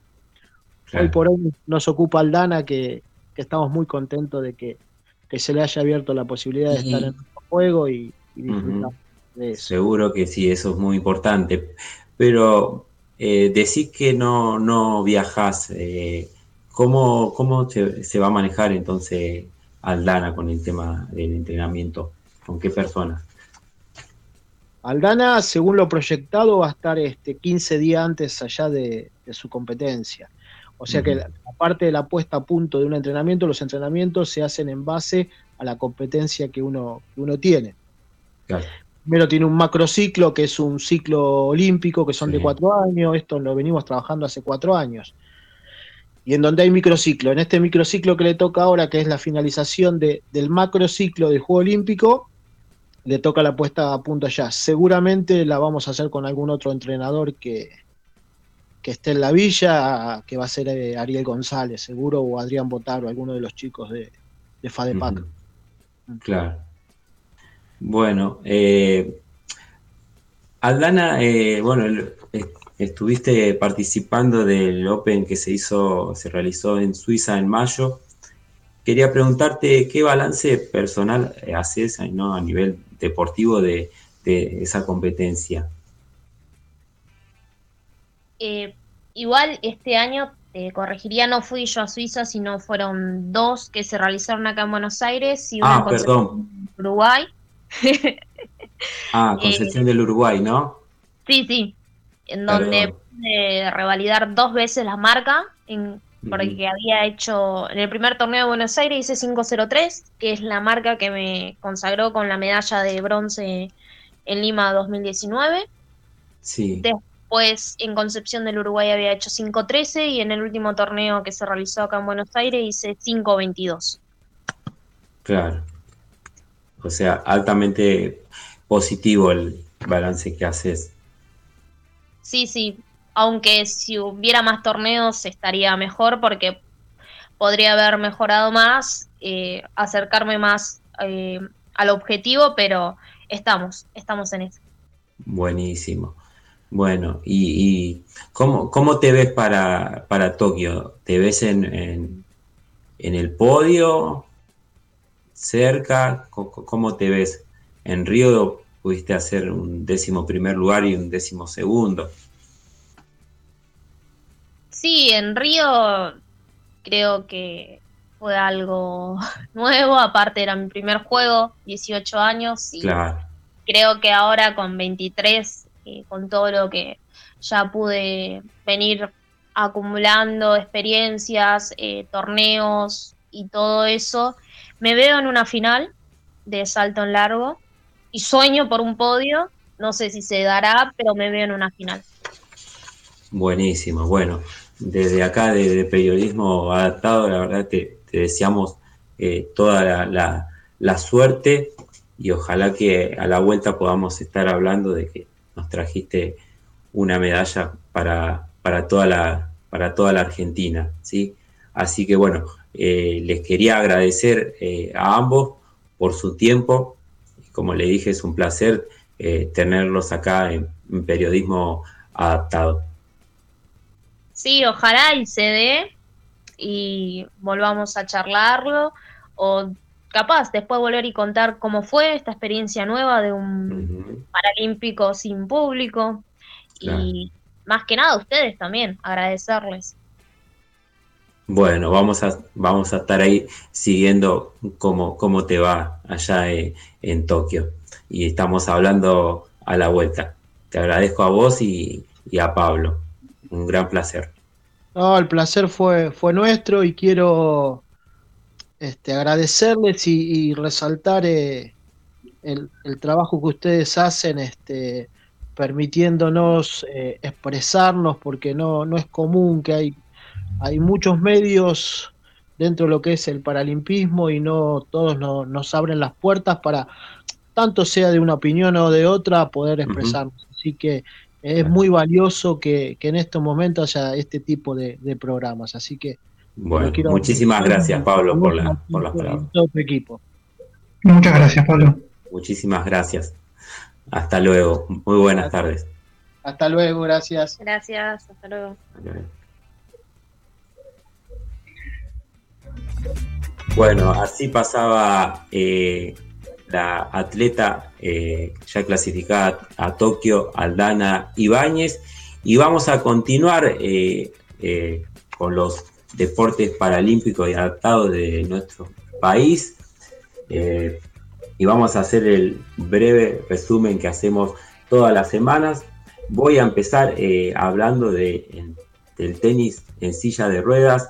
Hoy por hoy nos ocupa Aldana, que, que estamos muy contentos de que, que se le haya abierto la posibilidad de Y- estar en nuestro juego y, y disfrutar de eso. Seguro que sí, eso es muy importante. Pero eh, decís que no, no viajás. eh, ¿cómo cómo se, se va a manejar entonces Aldana con el tema del entrenamiento? ¿Con qué personas? Aldana, según lo proyectado, va a estar este 15 días antes allá de, de su competencia. O sea que Ujú. la, la parte de la puesta a punto de un entrenamiento, los entrenamientos se hacen en base a la competencia que uno, que uno tiene. Claro. Primero tiene un macrociclo, que es un ciclo olímpico, que son de cuatro años, esto lo venimos trabajando hace cuatro años. Y en donde hay microciclo, en este microciclo que le toca ahora, que es la finalización de- del macrociclo del Juego Olímpico, le toca la puesta a punto allá. Seguramente la vamos a hacer con algún otro entrenador que, que esté en la villa, que va a ser eh, Ariel González, seguro, o Adrián Botaro, alguno de los chicos de, de FADEPAC. Claro. Bueno, eh, Aldana, eh, bueno, eh, estuviste participando del Open que se hizo, se realizó en Suiza en mayo. Quería preguntarte qué balance personal eh, haces ¿no? a nivel deportivo de, de esa competencia. Eh, igual este año, te corregiría, no fui yo a Suiza, sino fueron dos que se realizaron acá en Buenos Aires y una Ah, en. Uruguay. Ah, Concepción del Uruguay, ¿no? Sí, sí, en donde pude revalidar dos veces la marca, en, porque había hecho, en el primer torneo de Buenos Aires hice 503, que es la marca que me consagró con la medalla de bronce en Lima 2019. Sí, Después en Concepción del Uruguay había hecho 513 y en el último torneo que se realizó acá en Buenos Aires hice 522. claro. O sea, altamente positivo el balance que haces. Sí, sí, aunque si hubiera más torneos estaría mejor porque podría haber mejorado más, eh, acercarme más eh, al objetivo, pero estamos, estamos en eso. Buenísimo. Bueno, y, y ¿cómo, cómo te ves para, para Tokio? ¿Te ves en, en, en el podio? ¿Cerca? ¿Cómo, te ves? En Río pudiste hacer un décimo primer lugar y un décimo segundo. Sí, en Río creo que fue algo nuevo, aparte era mi primer juego, 18 años, y Claro, creo que ahora con 23, eh, con todo lo que ya pude venir acumulando experiencias, eh, torneos y todo eso, me veo en una final de salto en largo. y sueño por un podio. No sé si se dará, pero me veo en una final. Buenísimo, bueno, desde acá de, de periodismo adaptado, la verdad te, te deseamos eh, toda la- la suerte y ojalá que a la vuelta podamos estar hablando de que nos trajiste una medalla para, para, toda, la, para toda la Argentina, ¿sí? Así que bueno, eh, les quería agradecer eh, a ambos por su tiempo. Como le dije, es un placer eh, tenerlos acá en, en periodismo adaptado. Sí, ojalá y se dé y volvamos a charlarlo o capaz después volver y contar cómo fue esta experiencia nueva de un paralímpico sin público y más que nada a ustedes también, agradecerles. Bueno, vamos a, vamos a estar ahí siguiendo cómo, cómo te va allá eh, en Tokio. Y estamos hablando a la vuelta. Te agradezco a vos y, y a Pablo. Un gran placer. No, el placer fue, fue nuestro y quiero este, agradecerles y, y resaltar eh, el, el trabajo que ustedes hacen, este, permitiéndonos eh, expresarnos, porque no, no es común que hay, hay muchos medios dentro de lo que es el paralimpismo y no todos no- nos abren las puertas para, tanto sea de una opinión o de otra, poder expresarnos. Así que es muy valioso que, que en estos momentos haya este tipo de, de programas. Así que Bueno, quiero muchísimas gracias, Pablo, por, la, por las palabras. todo tu equipo. Muchas gracias, Pablo. Muchísimas gracias. Hasta luego. Muy buenas tardes. Hasta luego, gracias. Gracias, hasta luego. Bueno, así pasaba eh, la atleta eh, ya clasificada a Tokio, Aldana Ibáñez. Y vamos a continuar eh, eh, con los deportes paralímpicos y adaptados de nuestro país. Eh, y vamos a hacer el breve resumen que hacemos todas las semanas. Voy a empezar eh, hablando del tenis en silla de ruedas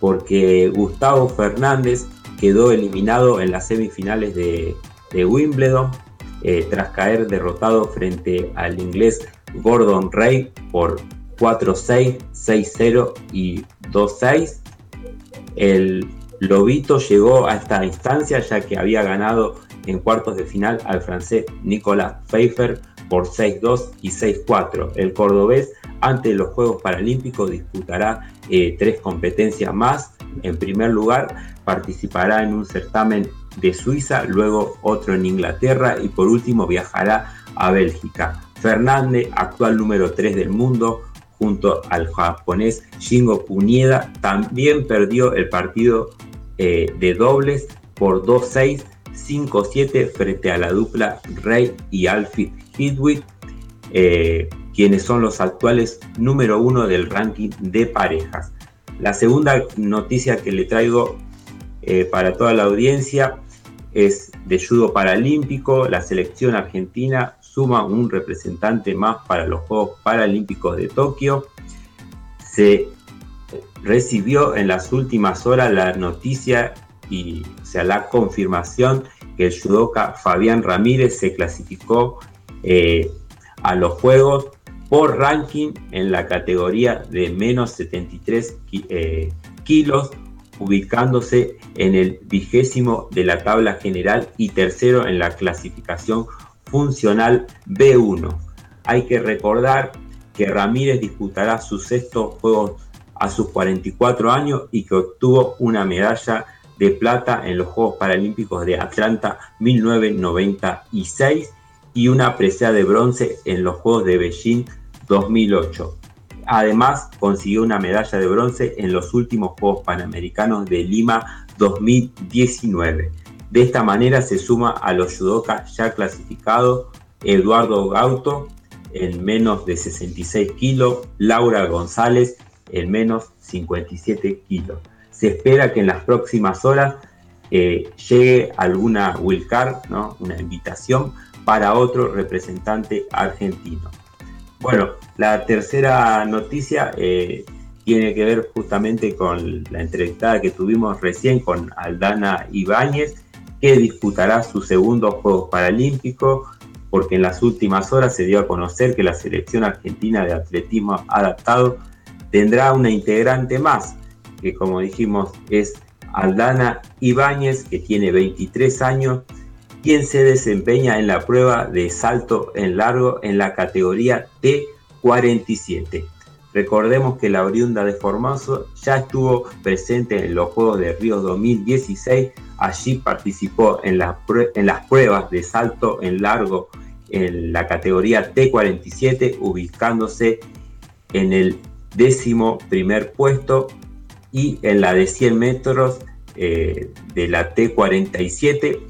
porque Gustavo Fernández quedó eliminado en las semifinales de, de Wimbledon eh, tras caer derrotado frente al inglés Gordon Ray por 4-6, 6-0 y 2-6. El Lobito llegó a esta instancia ya que había ganado en cuartos de final al francés Nicolas Pfeiffer por 6-2 y 6-4. El cordobés ante los Juegos Paralímpicos disputará eh, tres competencias más. En primer lugar, participará en un certamen de Suiza, luego otro en Inglaterra y por último viajará a Bélgica. Fernández, actual número 3 del mundo, junto al japonés Shingo Kunieda, también perdió el partido eh, de dobles por 2-6, 5-7 frente a la dupla Rey y Alfie Hidwick, eh, quienes son los actuales número uno del ranking de parejas. La segunda noticia que le traigo eh, para toda la audiencia es de judo paralímpico. La selección argentina suma un representante más para los Juegos Paralímpicos de Tokio. Se recibió en las últimas horas la noticia y o sea, la confirmación que el judoka Fabián Ramírez se clasificó eh, a los Juegos por ranking en la categoría de menos 73 ki- eh, kilos, ubicándose en el vigésimo de la tabla general y tercero en la clasificación funcional B1. Hay que recordar que Ramírez disputará sus sextos Juegos a sus 44 años y que obtuvo una medalla de plata en los Juegos Paralímpicos de Atlanta 1996 y una presea de bronce en los Juegos de Beijing 2008. Además, consiguió una medalla de bronce en los últimos Juegos Panamericanos de Lima 2019. De esta manera se suma a los judokas ya clasificados Eduardo Gauto en menos de 66 kilos, Laura González en menos 57 kilos. Se espera que en las próximas horas eh, llegue alguna wildcard, ¿no? una invitación para otro representante argentino. Bueno, la tercera noticia eh, tiene que ver justamente con la entrevistada que tuvimos recién con Aldana Ibáñez, que disputará su segundo Juegos Paralímpicos, porque en las últimas horas se dio a conocer que la selección argentina de atletismo adaptado tendrá una integrante más, que como dijimos es Aldana Ibáñez, que tiene 23 años, quien se desempeña en la prueba de salto en largo en la categoría T47. Recordemos que la oriunda de Formoso ya estuvo presente en los Juegos de Río 2016. Allí participó en, las pruebas de salto en largo en la categoría T47, ubicándose en el décimo primer puesto y en la de 100 metros eh, de la T47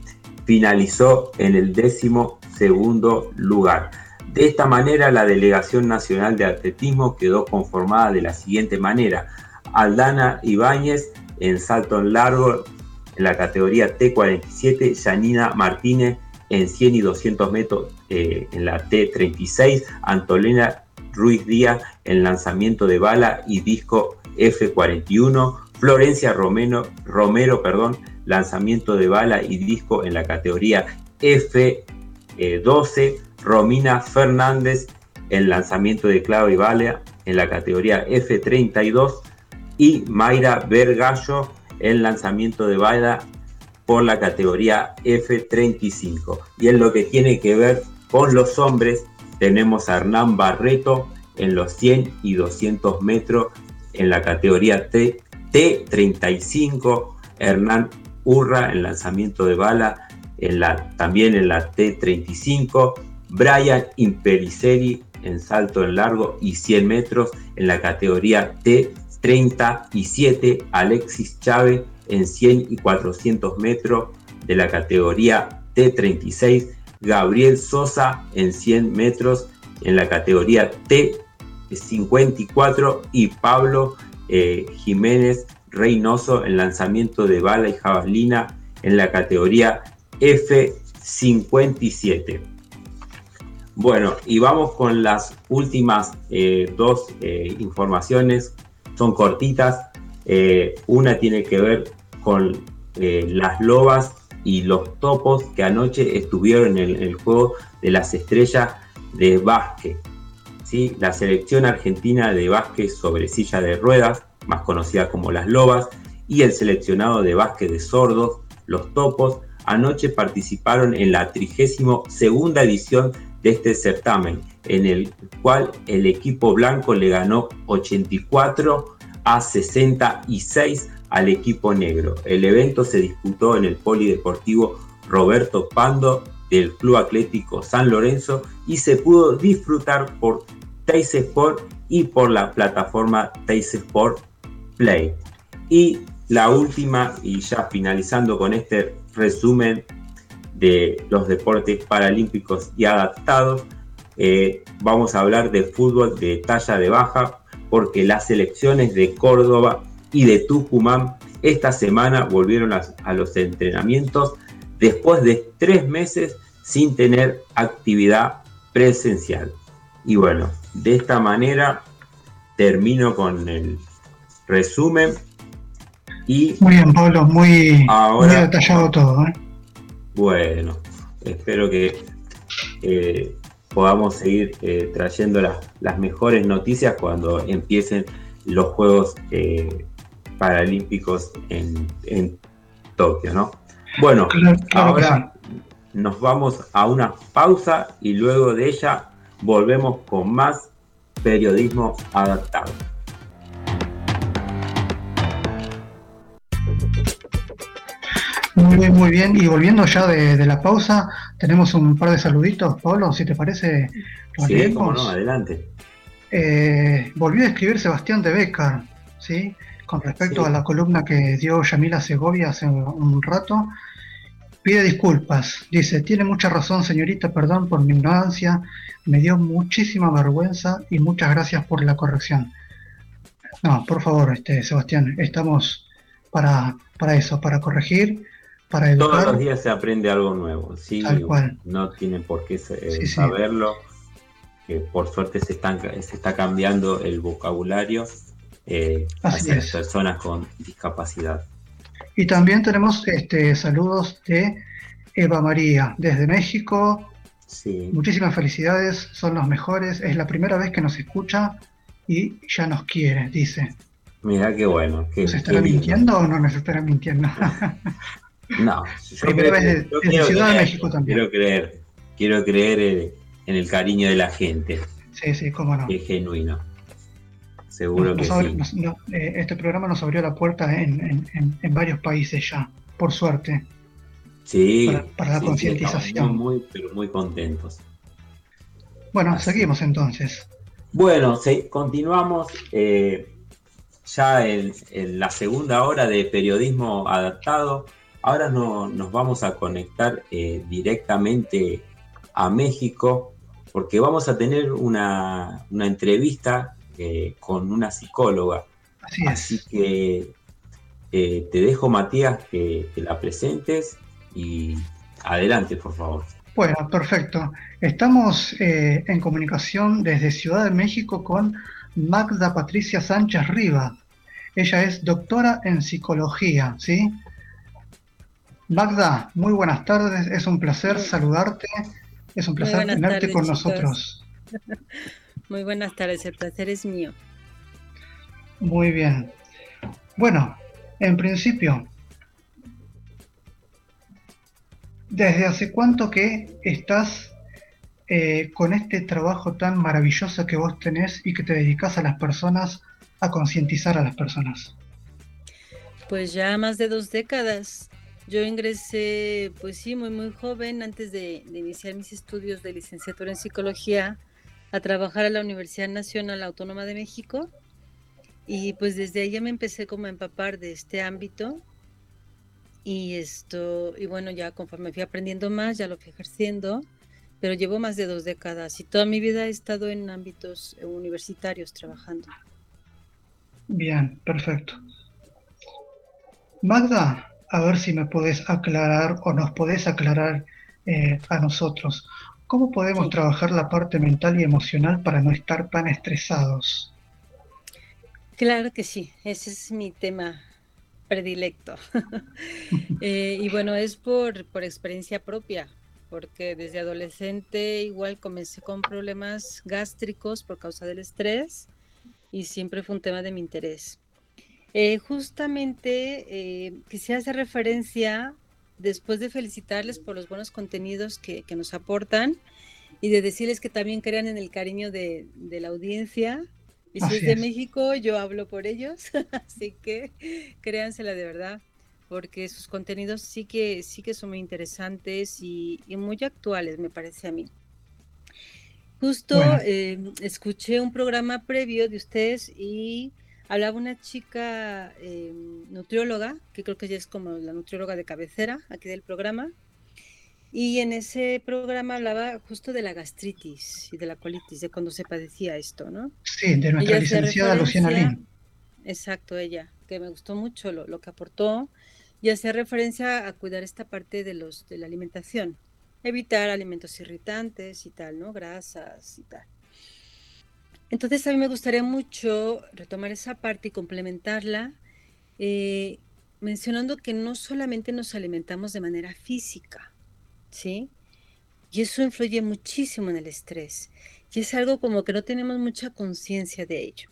finalizó en el décimo segundo lugar. De esta manera, la Delegación Nacional de Atletismo quedó conformada de la siguiente manera. Aldana Ibáñez en salto en largo en la categoría T47, Yanina Martínez en 100 y 200 metros eh, en la T36, Antolena Ruiz Díaz en lanzamiento de bala y disco F41, Florencia Romero, Romero perdón, lanzamiento de bala y disco en la categoría F12, Romina Fernández en lanzamiento de clavo y bala en la categoría F32 y Mayra Vergallo en lanzamiento de bala por la categoría F35. Y en lo que tiene que ver con los hombres, tenemos a Hernán Barreto en los 100 y 200 metros en la categoría T, T35, Hernán Urra en lanzamiento de bala también en la T35, Brian Impericeri en salto en largo y 100 metros en la categoría T37, Alexis Chávez en 100 y 400 metros de la categoría T36, Gabriel Sosa en 100 metros en la categoría T54 y Pablo eh, Jiménez Reynoso en lanzamiento de bala y jabalina en la categoría F57. Bueno, y vamos con las últimas eh, dos eh, informaciones, son cortitas. Eh, una tiene que ver con eh, las lobas y los topos que anoche estuvieron en el, juego de las estrellas de básquet. ¿sí? La selección argentina de básquet sobre silla de ruedas, más conocida como las lobas, y el seleccionado de básquet de sordos, los topos, anoche participaron en la 32 edición de este certamen, en el cual el equipo blanco le ganó 84 a 66 al equipo negro. El evento se disputó en el Polideportivo Roberto Pando del Club Atlético San Lorenzo y se pudo disfrutar por Teis Sport y por la plataforma Teis Sport Play. Y la última, y ya finalizando con este resumen de los deportes paralímpicos y adaptados, eh, vamos a hablar de fútbol de talla de baja, porque las selecciones de Córdoba y de Tucumán esta semana volvieron a, a los entrenamientos después de tres meses sin tener actividad presencial. Y bueno, de esta manera termino con el resumen y Muy bien, Pablo, muy, Ahora- muy detallado todo. ¿eh? Bueno, espero que eh, podamos seguir eh, trayendo las, las mejores noticias cuando empiecen los Juegos eh, Paralímpicos en, en Tokio, ¿no? Bueno, Claro, claro que ahora nos vamos a una pausa y luego de ella volvemos con más periodismo adaptado. Muy bien, muy bien. Y volviendo ya de, de la pausa, tenemos un par de saluditos, Pablo, si te parece. Sí, cómo no, adelante. Eh, volvió a escribir Sebastián de Becar, ¿sí? Con respecto Sí. a la columna que dio Yamila Segovia hace un rato. Pide disculpas. Dice, tiene mucha razón, señorita, perdón por mi ignorancia. Me dio muchísima vergüenza y muchas gracias por la corrección. No, por favor, este, Sebastián, estamos para, para eso, para corregir, para Todos los días se aprende algo nuevo, ¿sí? Tal cual. No tienen por qué eh, Sí, saberlo. que por suerte se, están, se está cambiando el vocabulario eh, hacia las personas con discapacidad. Y también tenemos este, saludos de Eva María, desde México. Sí. Muchísimas felicidades, son los mejores. Es la primera vez que nos escucha y ya nos quiere, dice. Mira qué bueno. Qué, ¿Nos estará mintiendo o no nos estará mintiendo? No, yo creo vez de- yo quiero Ciudad de creer, México también. Quiero creer, quiero creer en, en el cariño de la gente, sí, sí, cómo no. que es genuino. Seguro que Nos sí. nos- no, eh, este programa nos abrió la puerta en, en- en- varios países ya, por suerte. Sí, para- para la sí, sí, concientización. estamos muy, pero muy contentos. Bueno, Así. seguimos entonces. Bueno, continuamos eh, ya en, en la segunda hora de periodismo adaptado. Ahora no- nos vamos a conectar eh, directamente a México porque vamos a tener una, una entrevista eh, con una psicóloga. Así es. Así que eh, te dejo, Matías, que, que la presentes y adelante, por favor. Bueno, perfecto. Estamos eh, en comunicación desde Ciudad de México con Magda Patricia Sánchez Riva. Ella es doctora en psicología, ¿sí? Magda, muy buenas tardes. Es un placer saludarte. Es un placer tenerte tardes, con chicos. nosotros. Muy buenas tardes, el placer es mío. Muy bien. Bueno, en principio, ¿desde hace cuánto que estás eh, con este trabajo tan maravilloso que vos tenés y que te dedicas a las personas, a concientizar a las personas? Pues ya más de dos décadas. Yo ingresé, pues sí, muy muy joven, antes de, iniciar mis estudios de licenciatura en psicología, a trabajar a la Universidad Nacional Autónoma de México. Y pues desde ahí me empecé como a empapar de este ámbito. Y esto, y bueno, ya conforme fui aprendiendo más, ya lo fui ejerciendo, pero llevo más de dos décadas y toda mi vida he estado en ámbitos eh, universitarios trabajando. Bien, perfecto. Magda, a ver si me podés aclarar o nos podés aclarar eh, a nosotros. ¿Cómo podemos Sí. trabajar la parte mental y emocional para no estar tan estresados? Claro que sí, ese es mi tema predilecto. Eh, y bueno, es por, por experiencia propia, porque desde adolescente igual comencé con problemas gástricos por causa del estrés y siempre fue un tema de mi interés. Eh, justamente eh, quisiera hacer referencia, después de felicitarles por los buenos contenidos que, que nos aportan y de decirles que también crean en el cariño de, de la audiencia. Y si Así es de es. México, yo hablo por ellos, así que créansela de verdad, porque sus contenidos sí que, sí que son muy interesantes y, y muy actuales, me parece a mí. Justo Bueno. eh, escuché un programa previo de ustedes y hablaba una chica eh, nutrióloga, que creo que ella es como la nutrióloga de cabecera aquí del programa, y en ese programa hablaba justo de la gastritis y de la colitis, de cuando se padecía esto, ¿no? Sí, de nuestra licenciada Luciana Lin. Exacto, ella, que me gustó mucho lo, lo que aportó y hacía referencia a cuidar esta parte de los de la alimentación, evitar alimentos irritantes y tal, ¿no? Grasas y tal. Entonces a mí me gustaría mucho retomar esa parte y complementarla, eh, mencionando que no solamente nos alimentamos de manera física, ¿sí? Y eso influye muchísimo en el estrés. Y es algo como que no tenemos mucha conciencia de ello.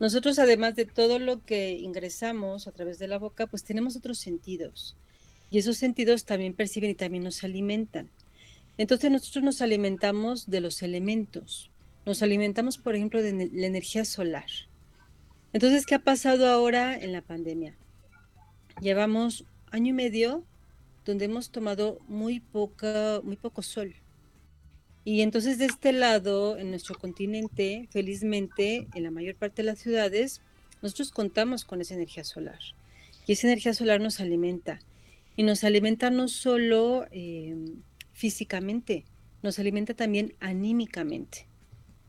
Nosotros, además de todo lo que ingresamos a través de la boca, pues tenemos otros sentidos. Y esos sentidos también perciben y también nos alimentan. Entonces nosotros nos alimentamos de los elementos. Nos alimentamos, por ejemplo, de la energía solar. Entonces, ¿qué ha pasado ahora en la pandemia? Llevamos año y medio donde hemos tomado muy poca, muy poco sol. Y entonces de este lado, en nuestro continente, felizmente, en la mayor parte de las ciudades, nosotros contamos con esa energía solar. Y esa energía solar nos alimenta. Y nos alimenta no solo eh, físicamente, nos alimenta también anímicamente.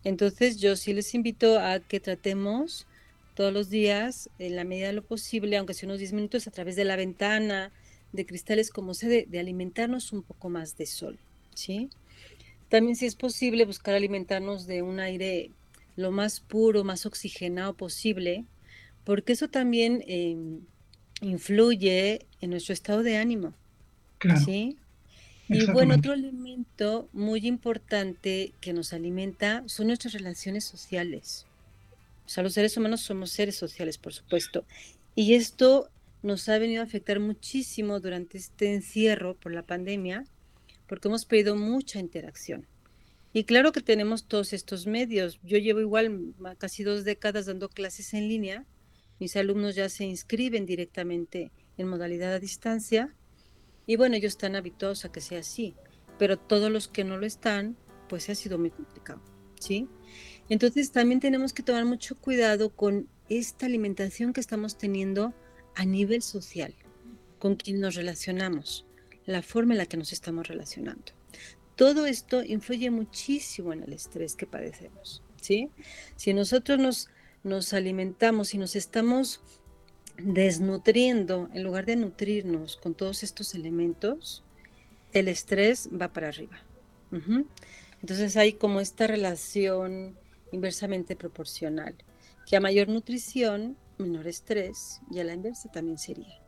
Entonces yo sí les invito a que tratemos todos los días, en la medida de lo posible, aunque sea unos 10 minutos, a través de la ventana, de cristales como sea, de, de alimentarnos un poco más de sol, ¿sí? También si es posible buscar alimentarnos de un aire lo más puro, más oxigenado posible, porque eso también eh, influye en nuestro estado de ánimo, Claro, ¿sí? Y bueno, otro elemento muy importante que nos alimenta son nuestras relaciones sociales. O sea, los seres humanos somos seres sociales, por supuesto. Y esto nos ha venido a afectar muchísimo durante este encierro por la pandemia, porque hemos perdido mucha interacción. Y claro que tenemos todos estos medios. Yo llevo igual casi dos décadas dando clases en línea. Mis alumnos ya se inscriben directamente en modalidad a distancia. Y bueno, ellos están habituados a que sea así. Pero todos los que no lo están, pues ha sido muy complicado. ¿Sí? Entonces también tenemos que tomar mucho cuidado con esta alimentación que estamos teniendo a nivel social, con quien nos relacionamos, la forma en la que nos estamos relacionando. Todo esto influye muchísimo en el estrés que padecemos, ¿sí? Si nosotros nos, nos alimentamos y nos estamos desnutriendo en lugar de nutrirnos con todos estos elementos, el estrés va para arriba. Ujú. Entonces hay como esta relación inversamente proporcional, que a mayor nutrición, menor estrés, y a la inversa también sería.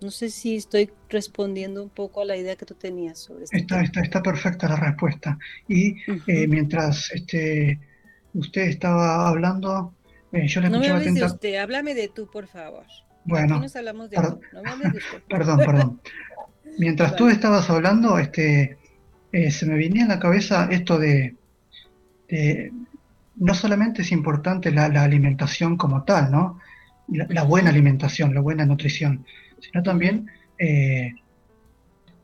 No sé si estoy respondiendo un poco a la idea que tú tenías sobre este Está, está, está perfecta la respuesta. Y eh, mientras este, usted estaba hablando, eh, yo le No me hables de usted, háblame de tú, por favor. Aquí Bueno, nos hablamos de per- tú, no me hables de usted. perdón, perdón. Mientras tú estabas hablando, este, eh, se me venía en la cabeza esto de, de- no solamente es importante la, la alimentación como tal, ¿no? La, la buena alimentación, la buena nutrición, sino también, eh,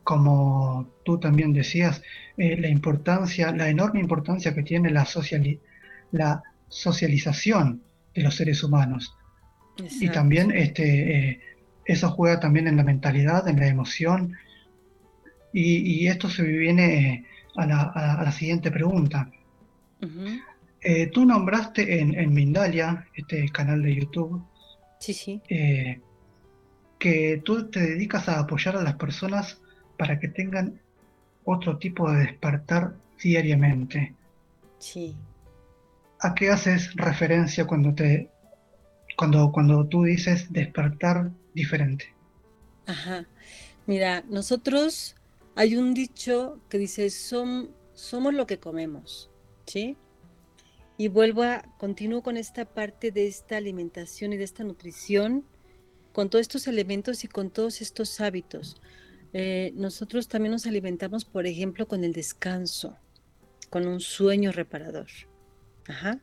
como tú también decías, eh, la importancia, la enorme importancia que tiene la sociali- la socialización de los seres humanos. Y también este, eh, eso juega también en la mentalidad, en la emoción. Y, y esto se viene eh, a la, a- a la siguiente pregunta. Eh, tú nombraste en, en Mindalia, este canal de YouTube, Sí, sí. eh, que tú te dedicas a apoyar a las personas para que tengan otro tipo de despertar diariamente. Sí. ¿A qué haces referencia cuando te, cuando, cuando tú dices despertar diferente? Ajá. Mira, nosotros hay un dicho que dice, "Som- somos lo que comemos, ¿sí? Y vuelvo a, continúo con esta parte de esta alimentación y de esta nutrición, con todos estos elementos y con todos estos hábitos. Eh, nosotros también nos alimentamos, por ejemplo, con el descanso, con un sueño reparador. Ajá.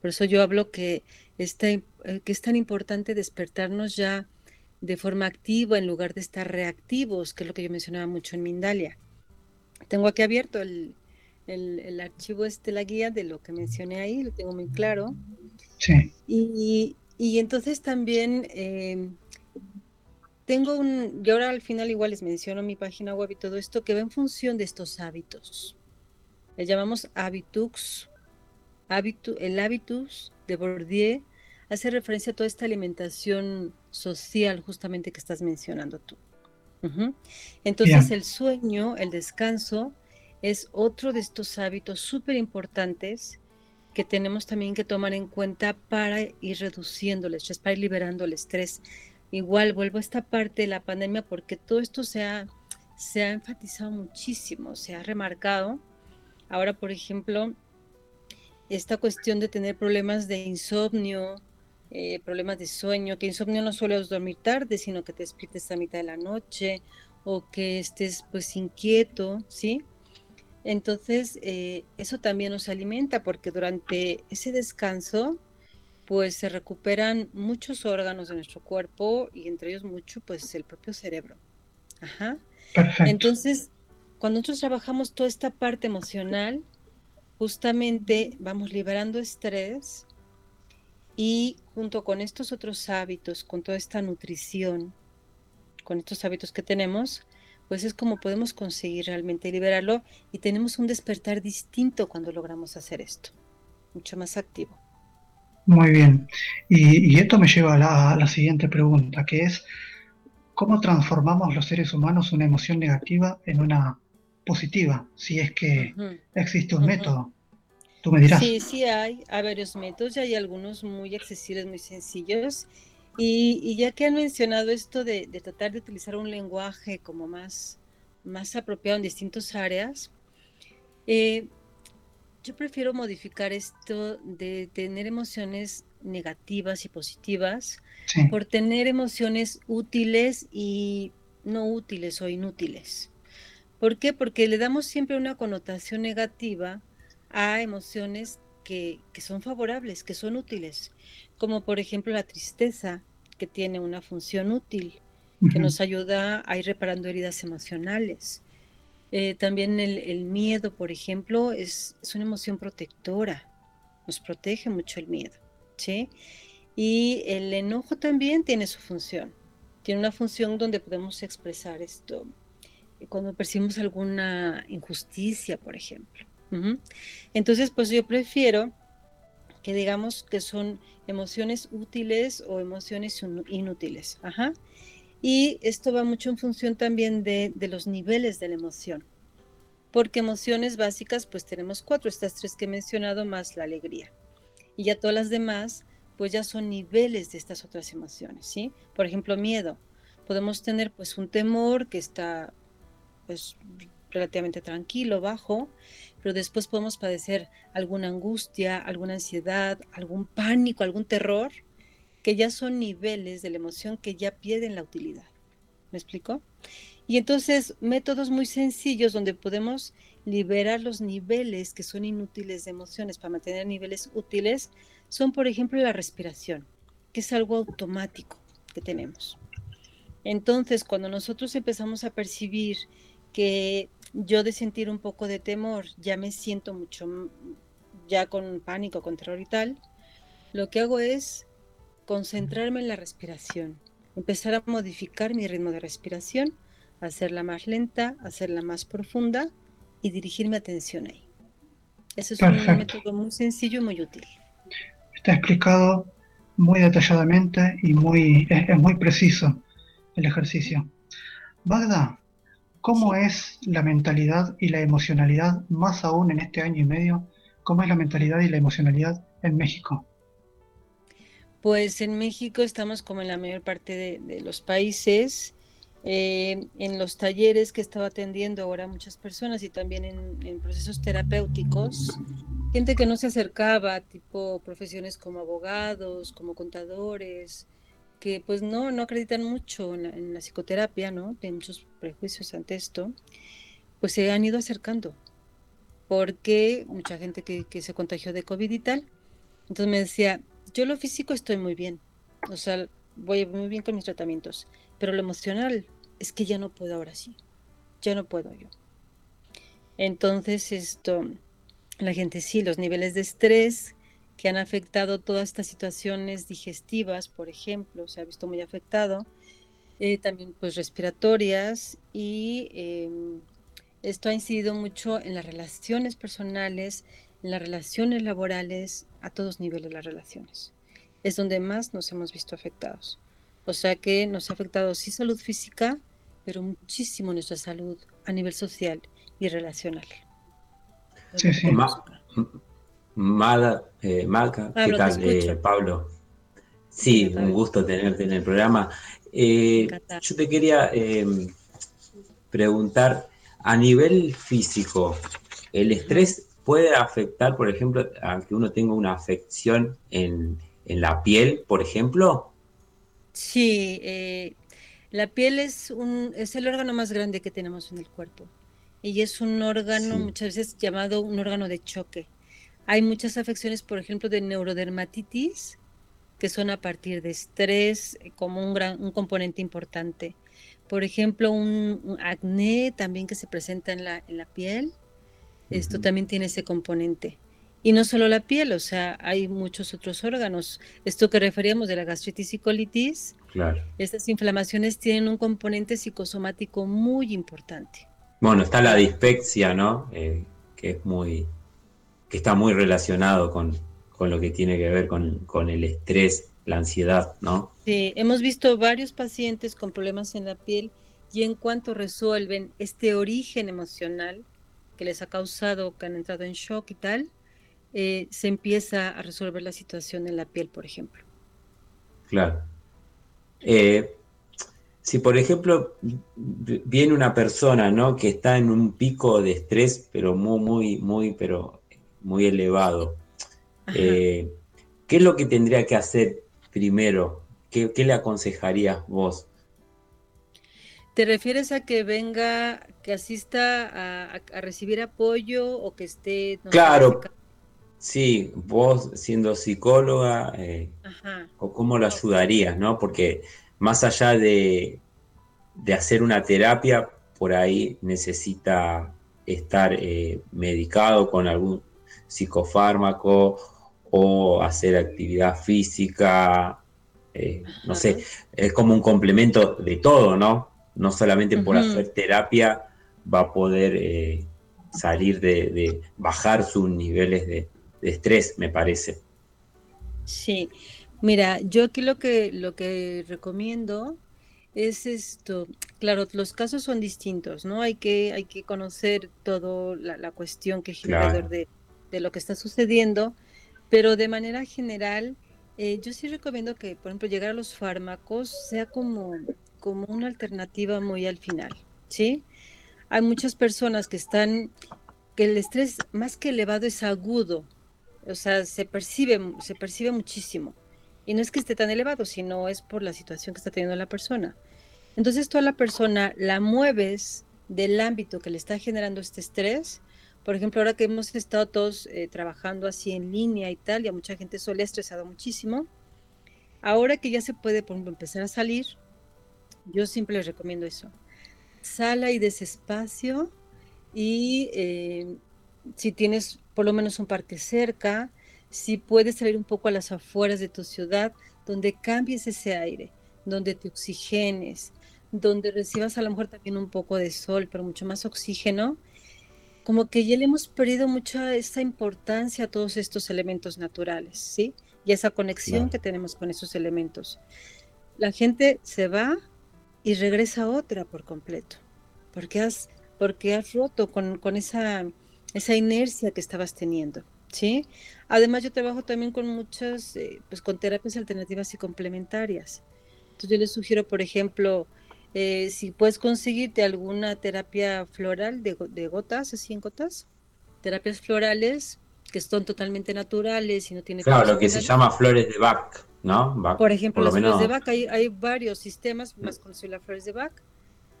Por eso yo hablo que, está eh, que es tan importante despertarnos ya de forma activa en lugar de estar reactivos, que es lo que yo mencionaba mucho en Mindalia. Tengo aquí abierto el, el, el archivo este, la guía de lo que mencioné ahí, lo tengo muy claro. Sí, Y, y entonces también eh, tengo un, y ahora al final igual les menciono mi página web y todo esto, que va en función de estos hábitos. Le llamamos habitux, hábitu, el habitus de Bourdieu hace referencia a toda esta alimentación social justamente que estás mencionando tú. Entonces bien, el sueño, el descanso, es otro de estos hábitos súper importantes que tenemos también que tomar en cuenta para ir reduciendo el estrés, para ir liberando el estrés. Igual vuelvo a esta parte de la pandemia porque todo esto se ha, se ha enfatizado muchísimo, se ha remarcado. Ahora, por ejemplo, esta cuestión de tener problemas de insomnio, eh, problemas de sueño, que insomnio no solo es dormir tarde, sino que te despiertes a mitad de la noche o que estés pues inquieto, ¿sí? Entonces, eh, eso también nos alimenta porque durante ese descanso, pues se recuperan muchos órganos de nuestro cuerpo y entre ellos mucho, pues el propio cerebro. Ajá. perfecto. Entonces, cuando nosotros trabajamos toda esta parte emocional, justamente vamos liberando estrés y junto con estos otros hábitos, con toda esta nutrición, con estos hábitos que tenemos, pues es como podemos conseguir realmente liberarlo y tenemos un despertar distinto cuando logramos hacer esto, mucho más activo. Muy bien. Y, esto me lleva a la, a la siguiente pregunta, que es, ¿cómo transformamos los seres humanos una emoción negativa en una positiva? Si es que existe un método. Tú me dirás. Sí, sí hay, hay varios métodos y hay algunos muy accesibles, muy sencillos. Y, y ya que han mencionado esto de, de tratar de utilizar un lenguaje como más, más apropiado en distintas áreas, eh, yo prefiero modificar esto de tener emociones negativas y positivas Sí, por tener emociones útiles y no útiles o inútiles. ¿Por qué? Porque le damos siempre una connotación negativa a emociones que, que son favorables, que son útiles, como por ejemplo la tristeza, que tiene una función útil, que nos ayuda a ir reparando heridas emocionales. Eh, también el, el miedo, por ejemplo, es, es una emoción protectora, nos protege mucho el miedo, ¿sí? Y el enojo también tiene su función, tiene una función donde podemos expresar esto, cuando percibimos alguna injusticia, por ejemplo. Entonces, pues yo prefiero que digamos que son emociones útiles o emociones inútiles. Ajá. Y esto va mucho en función también de, de los niveles de la emoción, porque emociones básicas pues tenemos cuatro, estas tres que he mencionado más la alegría. Y ya todas las demás pues ya son niveles de estas otras emociones, ¿sí? Por ejemplo, miedo. Podemos tener pues un temor que está pues relativamente tranquilo, bajo, pero después podemos padecer alguna angustia, alguna ansiedad, algún pánico, algún terror, que ya son niveles de la emoción que ya pierden la utilidad. ¿Me explico? Y entonces métodos muy sencillos donde podemos liberar los niveles que son inútiles de emociones para mantener niveles útiles son, por ejemplo, la respiración, que es algo automático que tenemos. Entonces, cuando nosotros empezamos a percibir que yo de sentir un poco de temor ya me siento mucho ya con pánico, con terror y tal, lo que hago es concentrarme en la respiración, empezar a modificar mi ritmo de respiración, hacerla más lenta, hacerla más profunda y dirigir mi atención ahí. Ese es un Perfecto. método muy sencillo y muy útil. Está explicado muy detalladamente y muy, es, es muy preciso el ejercicio. Bagda, ¿cómo Sí. es la mentalidad y la emocionalidad, más aún en este año y medio? ¿Cómo es la mentalidad y la emocionalidad en México? Pues en México estamos como en la mayor parte de, de los países, eh, en los talleres que estaba atendiendo ahora muchas personas y también en, en procesos terapéuticos, gente que no se acercaba, tipo profesiones como abogados, como contadores, que pues no, no acreditan mucho en la, en la psicoterapia, ¿no? Tienen muchos prejuicios ante esto, pues se han ido acercando, porque mucha gente que, que se contagió de COVID y tal, entonces me decía, yo lo físico estoy muy bien, o sea, voy muy bien con mis tratamientos, pero lo emocional es que ya no puedo ahora sí, ya no puedo yo. Entonces esto, la gente sí, los niveles de estrés que han afectado todas estas situaciones digestivas, por ejemplo, se ha visto muy afectado, eh, también pues respiratorias y eh, esto ha incidido mucho en las relaciones personales, en las relaciones laborales, a todos niveles de las relaciones. Es donde más nos hemos visto afectados. O sea que nos ha afectado sí salud física, pero muchísimo nuestra salud a nivel social y relacional. Sí, sí. Ma-. Mada, eh, Maca, ¿qué Pablo, te tal, eh. Pablo? Sí, un gusto tenerte en el programa. Eh, yo te quería eh, preguntar, a nivel físico, ¿el estrés puede afectar, por ejemplo, a que uno tenga una afección en, en la piel, por ejemplo? Sí, eh, la piel es un, es el órgano más grande que tenemos en el cuerpo y es un órgano Sí. muchas veces llamado un órgano de choque. Hay muchas afecciones, por ejemplo, de neurodermatitis, que son a partir de estrés eh, como un gran, un componente importante. Por ejemplo, un, un acné también que se presenta en la, en la piel, esto también tiene ese componente. Y no solo la piel, o sea, hay muchos otros órganos. Esto que referíamos de la gastritis y colitis, Claro. estas inflamaciones tienen un componente psicosomático muy importante. Bueno, está la dispepsia, ¿no? Eh, que es muy, que está muy relacionado con, con lo que tiene que ver con, con el estrés, la ansiedad, ¿no? Sí, hemos visto varios pacientes con problemas en la piel y en cuanto resuelven este origen emocional que les ha causado que han entrado en shock y tal, eh, se empieza a resolver la situación en la piel, por ejemplo. Claro. Eh, si por ejemplo viene una persona, ¿no? que está en un pico de estrés, pero muy, muy, muy, pero muy elevado, eh, ¿qué es lo que tendría que hacer primero? ¿Qué, qué le aconsejarías vos? ¿Te refieres a que venga, que asista a, recibir apoyo o que esté, no Claro, sí, vos siendo psicóloga, eh, Ajá. cómo lo ayudarías, ¿no? Porque más allá de, de hacer una terapia, por ahí necesita estar eh, medicado con algún psicofármaco o hacer actividad física, eh, no sé, es como un complemento de todo, ¿no? No solamente por hacer terapia va a poder eh, salir de, de bajar sus niveles de, de estrés, me parece. Sí, mira, yo aquí lo que lo que recomiendo es esto, claro, los casos son distintos, ¿no? Hay que, hay que conocer todo la, la cuestión que Claro. alrededor de, de lo que está sucediendo, pero de manera general, eh, yo sí recomiendo que, por ejemplo, llegar a los fármacos sea como, como una alternativa muy al final, ¿sí? Hay muchas personas que están, que el estrés más que elevado es agudo, o sea, se percibe, se percibe muchísimo. Y no es que esté tan elevado, sino es por la situación que está teniendo la persona. Entonces, tú a la persona la mueves del ámbito que le está generando este estrés. Por ejemplo, ahora que hemos estado todos eh, trabajando así en línea y tal, y a mucha gente eso le ha estresado muchísimo. Ahora que ya se puede, empezar a salir, yo siempre les recomiendo eso. Sal ahí de ese espacio y eh, si tienes por lo menos un parque cerca, si puedes salir un poco a las afueras de tu ciudad, donde cambies ese aire, donde te oxigenes, donde recibas a lo mejor también un poco de sol, pero mucho más oxígeno, como que ya le hemos perdido mucha esa importancia a todos estos elementos naturales, ¿sí? Y esa conexión que tenemos con esos elementos. La gente se va y regresa otra por completo, porque has, porque has roto con, con esa, esa inercia que estabas teniendo, ¿sí? Además, yo trabajo también con muchas, eh, pues con terapias alternativas y complementarias. Entonces, yo les sugiero, por ejemplo, eh, si puedes conseguirte alguna terapia floral de, de gotas, así en gotas, terapias florales que son totalmente naturales y no tiene Claro, lo que se llama flores de Bach, ¿no? Bach, Por ejemplo, por las flores de menos. Bach, hay, hay varios sistemas, más conocido las flores de Bach.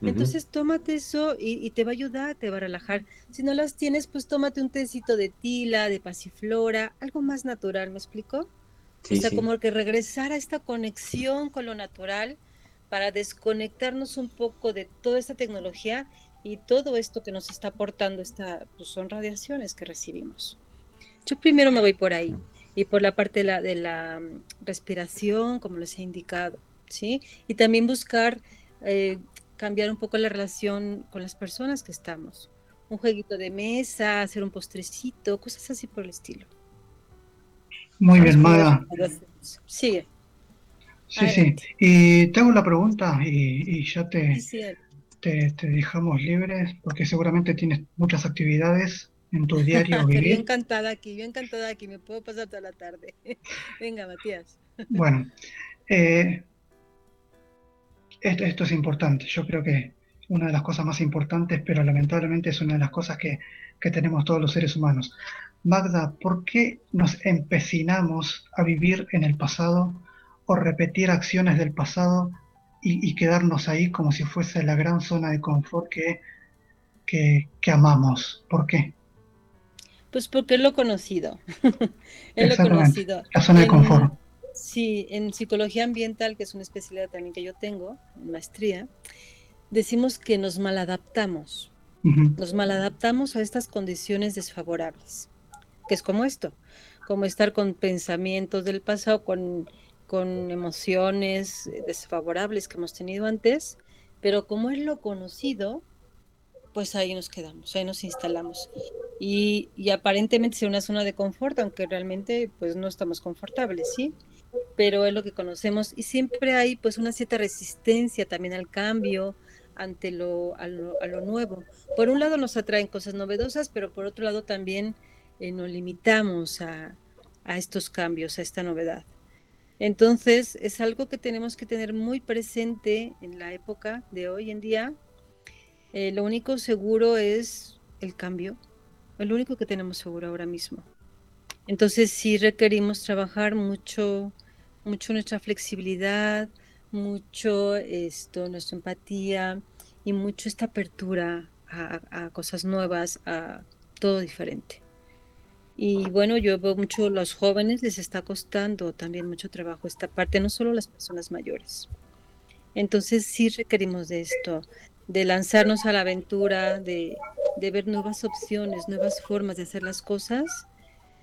Ujú. Entonces tómate eso y, y te va a ayudar, te va a relajar. Si no las tienes, pues tómate un tecito de tila, de pasiflora, algo más natural, ¿me explico? Sí, o sea, sí. como que regresar a esta conexión con lo natural para desconectarnos un poco de toda esta tecnología y todo esto que nos está aportando esta, pues son radiaciones que recibimos. Yo primero me voy por ahí y por la parte de la, de la mm, respiración, como les he indicado, ¿sí? Y también buscar eh, cambiar un poco la relación con las personas que estamos. Un jueguito de mesa, hacer un postrecito, cosas así por el estilo. Muy bien, hacemos. Sigue. Sí, sí. Y te hago la pregunta y, y ya te, te, te dejamos libres porque seguramente tienes muchas actividades en tu diario yo encantada aquí, yo encantada aquí, me puedo pasar toda la tarde. Venga, Matías. Bueno, eh, esto, esto es importante. Yo creo que una de las cosas más importantes, pero lamentablemente es una de las cosas que, que tenemos todos los seres humanos. Magda, ¿por qué nos empecinamos a vivir en el pasado o repetir acciones del pasado y, y quedarnos ahí como si fuese la gran zona de confort que, que, que amamos? ¿Por qué? Pues porque es lo conocido. es lo conocido. la zona de En- confort. Sí, en psicología ambiental, que es una especialidad también que yo tengo, en maestría, decimos que nos maladaptamos. Nos maladaptamos a estas condiciones desfavorables, que es como esto, como estar con pensamientos del pasado, con, con emociones eh, desfavorables que hemos tenido antes, pero como es lo conocido, pues ahí nos quedamos, ahí nos instalamos. Y, y aparentemente es una zona de confort, aunque realmente pues no estamos confortables, ¿sí? Pero es lo que conocemos y siempre hay pues una cierta resistencia también al cambio, ante lo, a lo, a lo nuevo. Por un lado nos atraen cosas novedosas, pero por otro lado también eh, nos limitamos a, a estos cambios, a esta novedad. Entonces, es algo que tenemos que tener muy presente en la época de hoy en día. Eh, lo único seguro es el cambio, lo único que tenemos seguro ahora mismo. Entonces, sí requerimos trabajar mucho, mucho nuestra flexibilidad, mucho esto, nuestra empatía y mucho esta apertura a, a cosas nuevas, a todo diferente. Y bueno, yo veo mucho los jóvenes, les está costando también mucho trabajo esta parte, no solo las personas mayores. Entonces sí requerimos de esto, de lanzarnos a la aventura, de, de ver nuevas opciones, nuevas formas de hacer las cosas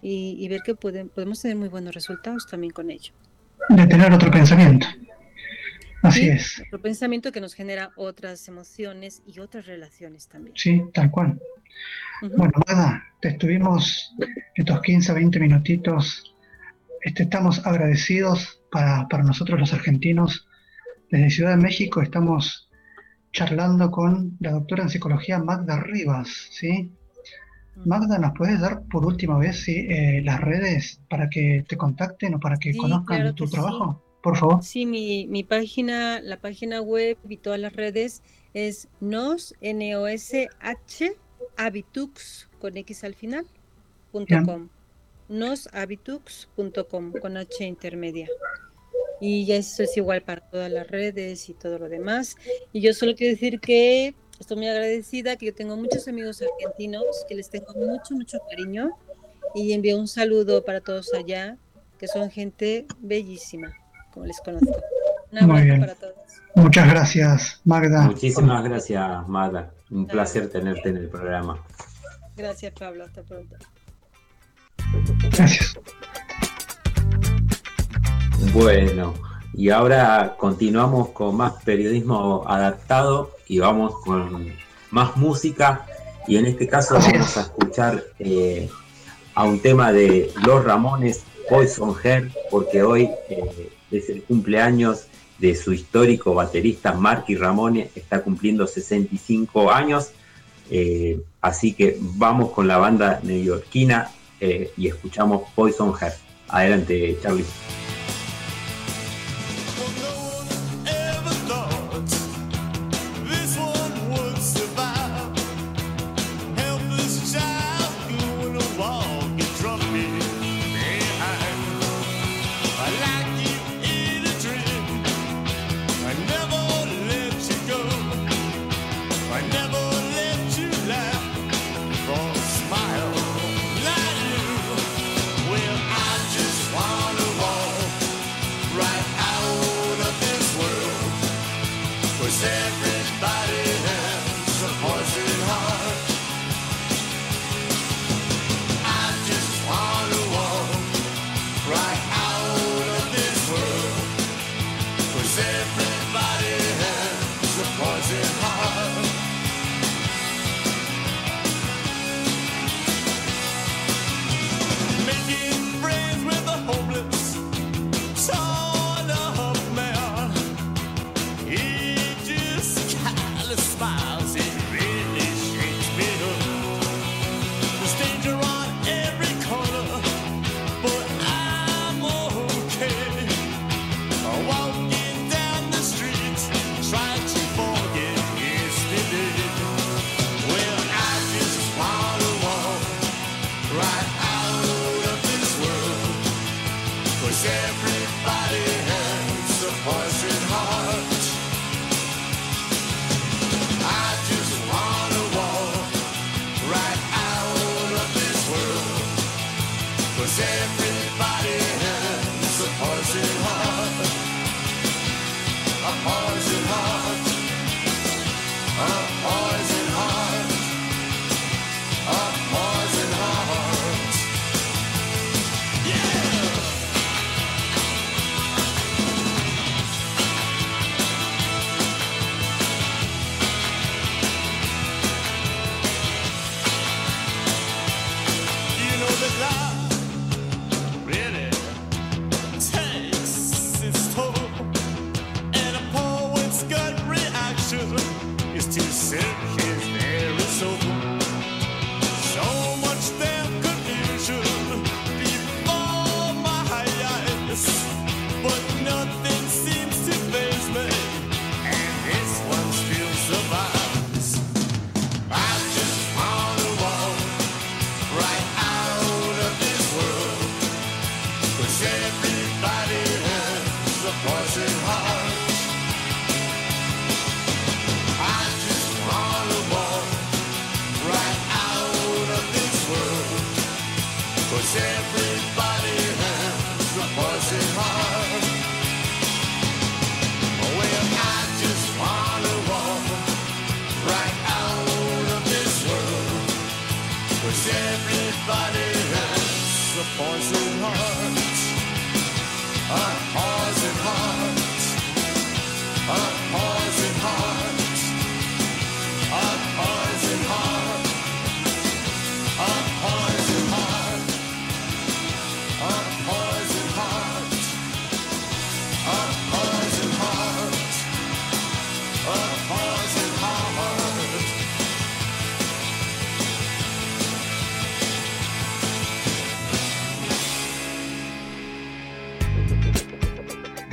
y, y ver que pueden, podemos tener muy buenos resultados también con ello. De tener otro pensamiento. Así Sí, es. Otro pensamiento que nos genera otras emociones y otras relaciones también. Sí, tal cual. Bueno, Magda, te estuvimos estos 15, 20 minutitos. Este, estamos agradecidos para, para nosotros los argentinos. Desde Ciudad de México estamos charlando con la doctora en psicología Magda Rivas, ¿sí? Magda, ¿nos puedes dar por última vez sí, eh, las redes para que te contacten o para que Sí, conozcan claro tu que sí. Por favor. Sí, mi, mi página, la página web y todas las redes es nos, N-O-S-H, habitux, con X al final, punto com. noshabitux.com, con H intermedia. Y ya eso es igual para todas las redes y todo lo demás. Y yo solo quiero decir que estoy muy agradecida, que yo tengo muchos amigos argentinos, que les tengo mucho, mucho cariño. Y envío un saludo para todos allá, que son gente bellísima, como les conozco. Un Muy abrazo bien. para todos. Muchas gracias, Magda. Muchísimas gracias, Magda. Un placer tenerte en el programa. Gracias, Pablo. Hasta pronto. Gracias. Bueno, y ahora continuamos con más periodismo adaptado y vamos con más música. Y en este caso Así vamos es. a escuchar eh, a un tema de Los Ramones, Poison Hair, porque hoy eh, es el cumpleaños de su histórico baterista Marky Ramone, está cumpliendo 65 años. Eh, así que vamos con la banda neoyorquina eh, y escuchamos Poison Hair. Adelante, Charlie.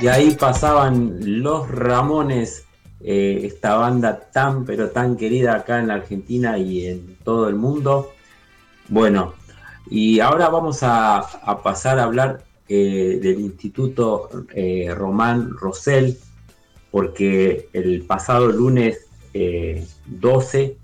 Y ahí pasaban los Ramones, eh, esta banda tan pero tan querida acá en la Argentina y en todo el mundo. Bueno, y ahora vamos a, pasar a hablar eh, del Instituto eh, Román Rosell, porque el pasado lunes eh, 12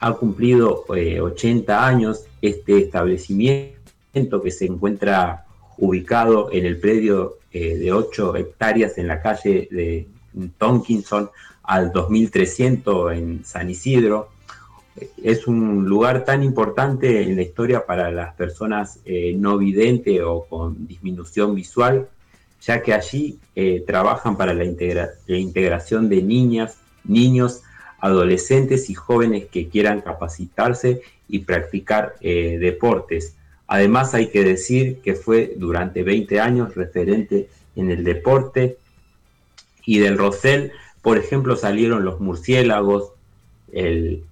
ha cumplido eh, 80 años este establecimiento que se encuentra ubicado en el predio eh, de 8 hectáreas en la calle de Tonkinson al 2300 en San Isidro. Es un lugar tan importante en la historia para las personas eh, no videntes o con disminución visual, ya que allí eh, trabajan para la, integra- la integración de niñas, niños, adolescentes y jóvenes que quieran capacitarse y practicar eh, deportes. Además hay que decir que fue durante 20 años referente en el deporte y del Rosell, por ejemplo, salieron los murciélagos, el,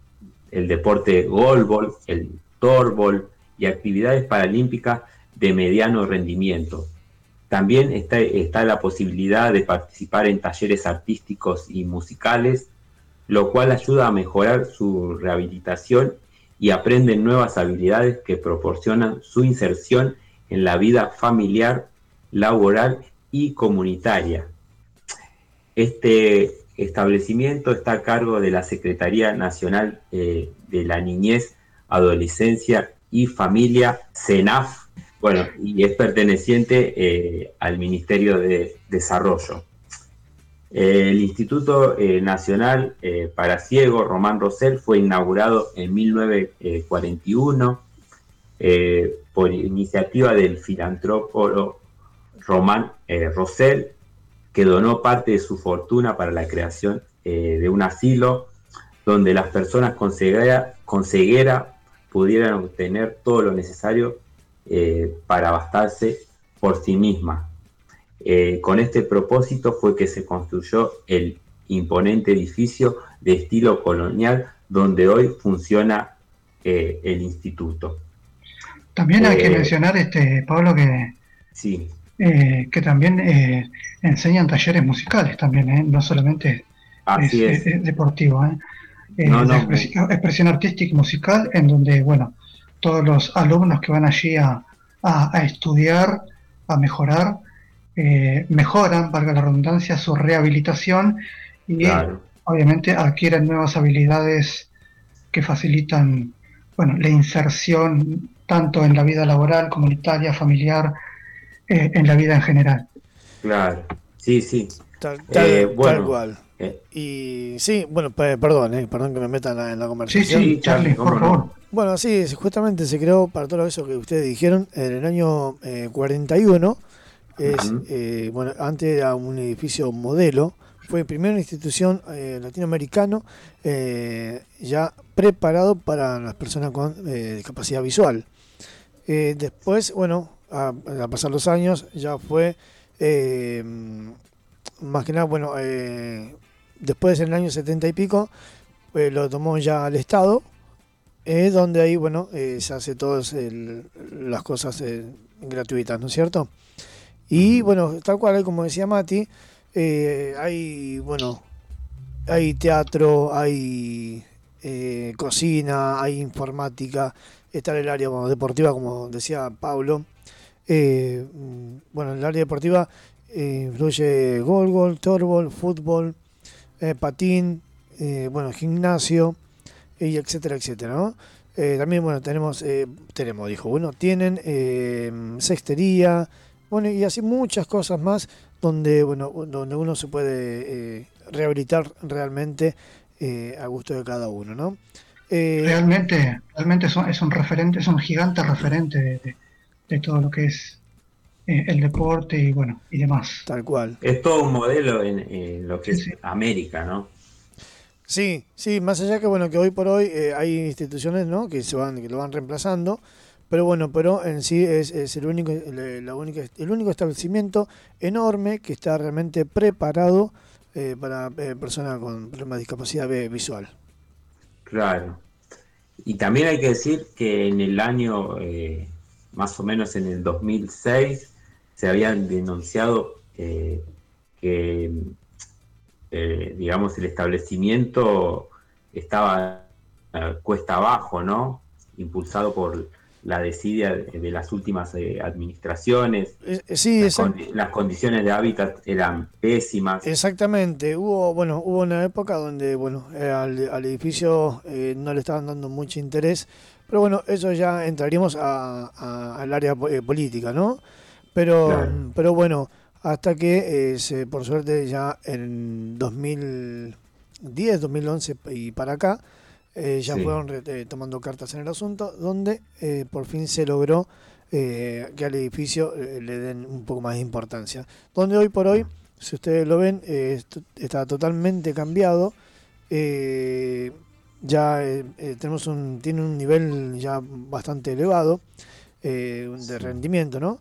el deporte golbol, el torbol y actividades paralímpicas de mediano rendimiento. También está, está la posibilidad de participar en talleres artísticos y musicales, lo cual ayuda a mejorar su rehabilitación y aprenden nuevas habilidades que proporcionan su inserción en la vida familiar, laboral y comunitaria. Este establecimiento está a cargo de la Secretaría Nacional eh, de la Niñez, Adolescencia y Familia, CENAF, bueno, y es perteneciente eh, al Ministerio de Desarrollo. El Instituto eh, Nacional eh, para Ciegos Román Rosell fue inaugurado en 1941 eh, por iniciativa del filantrópo Román eh, Rosell, que donó parte de su fortuna para la creación eh, de un asilo donde las personas con ceguera, con ceguera pudieran obtener todo lo necesario eh, para bastarse por sí mismas. Eh, con este propósito fue que se construyó el imponente edificio de estilo colonial donde hoy funciona eh, el instituto. También hay que Eh, mencionar, este Pablo, que, Sí, que también enseñan talleres musicales también, no solamente así es, es. deportivo, expresión artística y musical, en donde, bueno, todos los alumnos que van allí a, a- a estudiar, a mejorar, eh, mejoran, valga la redundancia, su rehabilitación y Claro, obviamente adquieren nuevas habilidades que facilitan, bueno, la inserción tanto en la vida laboral, comunitaria, familiar, eh, en la vida en general. claro. Sí, sí. Tal, tal- Eh, tal cual. eh, Y sí, bueno, pe- perdón, eh, perdón que me meta en la, en la conversación. sí, Sí, Charlie, por no. favor. Bueno, sí, justamente se creó para todo eso que ustedes dijeron en el año eh, 41. Es, eh, bueno, antes era un edificio modelo. Fue primera institución eh, latinoamericano eh, ya preparado para las personas con eh, discapacidad visual. Eh, después, bueno, a, a pasar los años ya fue más que nada, bueno, después en el año 70 y pico lo tomó ya el Estado, donde ahí, bueno, se hace todas el- las cosas gratuitas, ¿no es cierto? Y bueno, tal cual, como decía Mati, eh, hay, bueno, hay teatro, hay eh, cocina, hay informática, está el área bueno, deportiva, como decía Pablo. Eh, bueno, en el área deportiva eh, incluye gol, gol, torbol, fútbol, patín, bueno, gimnasio, y etcétera, etcétera, ¿no? También, bueno, tenemos, tenemos, dijo, bueno, tienen cestería, bueno, y así muchas cosas más donde, bueno, donde uno se puede eh, rehabilitar realmente eh, a gusto de cada uno, ¿no? Eh, Realmente, realmente es un, es un referente, es un gigante referente de, de- de todo lo que es eh, el deporte y bueno, y demás. tal cual. Es todo un modelo en, en lo que Sí, es sí. América, ¿no? Sí, sí, más allá que bueno que hoy por hoy eh, hay instituciones ¿no? que se van, que lo van reemplazando, pero bueno, pero en sí es, el único, el, la el único establecimiento enorme que está realmente preparado eh, para eh, personas con problemas de discapacidad vi- visual. Claro. Y también hay que decir que en el año, eh, más o menos en el 2006, se habían denunciado eh, que, eh, digamos, el establecimiento estaba eh, cuesta abajo, ¿no? Impulsado por la desidia de, de las últimas eh, administraciones. Eh, eh, sí, Las, exact- condi- las condiciones de hábitat eran pésimas. exactamente. Hubo, bueno, hubo una época donde, bueno, eh, al, al edificio no le estaban dando mucho interés, pero bueno, eso ya entraríamos a- a- al área po- política, ¿no? Pero, Claro. pero bueno, hasta que se, por suerte ya en 2010, 2011 y para acá, eh, ya Sí. fueron eh, tomando cartas en el asunto, donde eh, por fin se logró eh, que al edificio eh, le den un poco más de importancia. Donde hoy por hoy, si ustedes lo ven, eh, está totalmente cambiado. eh, ya tenemos un, tiene un nivel ya bastante elevado eh, de rendimiento, ¿no?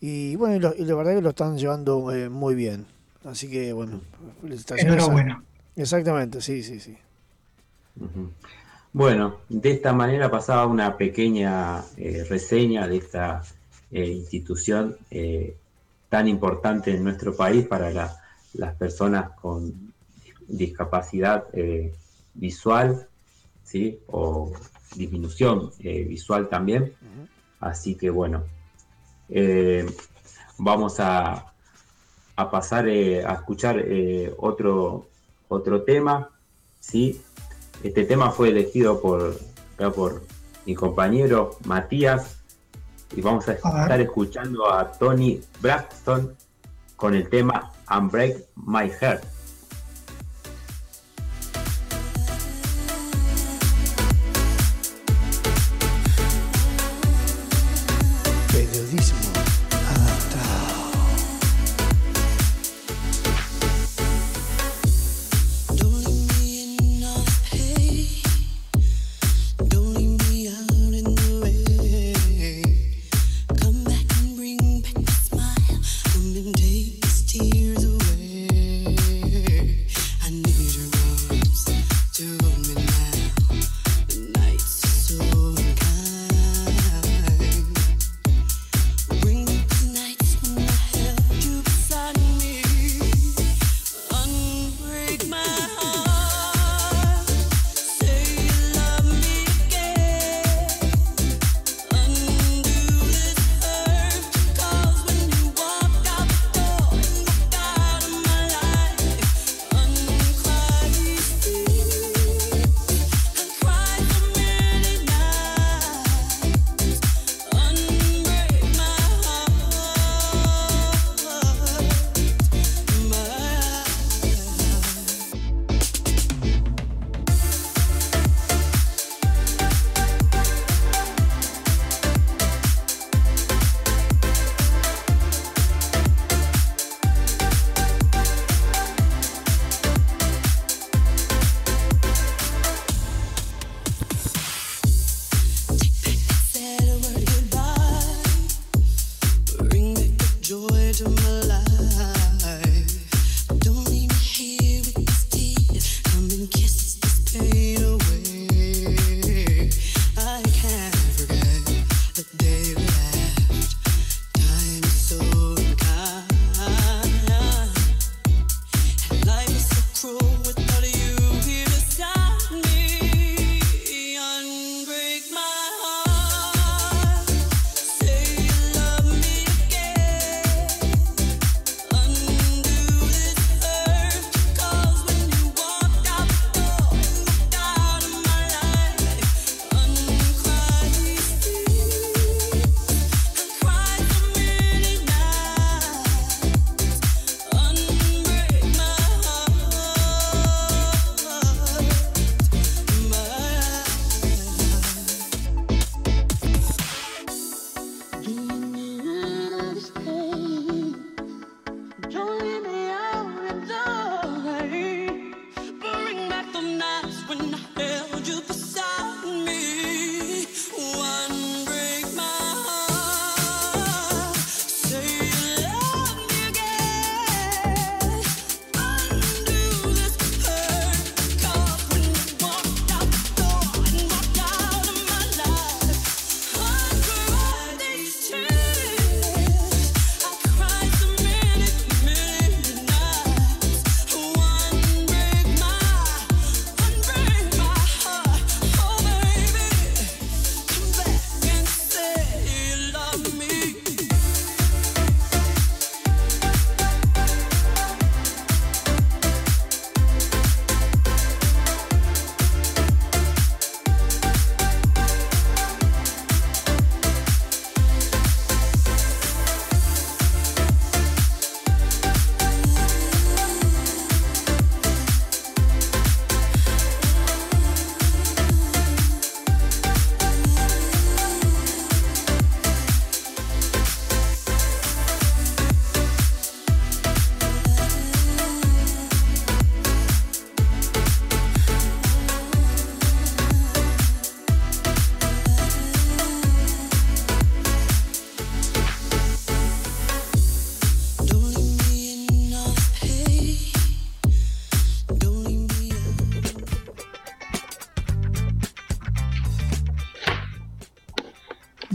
Y bueno, y, lo- y la verdad que lo están llevando eh, muy bien. Así que bueno, felicitaciones. a- Enhorabuena. Exactamente, sí, sí, sí. Bueno, de esta manera pasaba una pequeña eh, reseña de esta eh, institución eh, tan importante en nuestro país para la- las personas con discapacidad visual, ¿sí? O disminución visual también. Así que bueno, vamos a, a pasar a escuchar otro, otro tema, ¿sí? Este tema fue elegido por, acá por mi compañero Matías y vamos a A ver. estar escuchando a Tony Braxton con el tema Unbreak My Heart.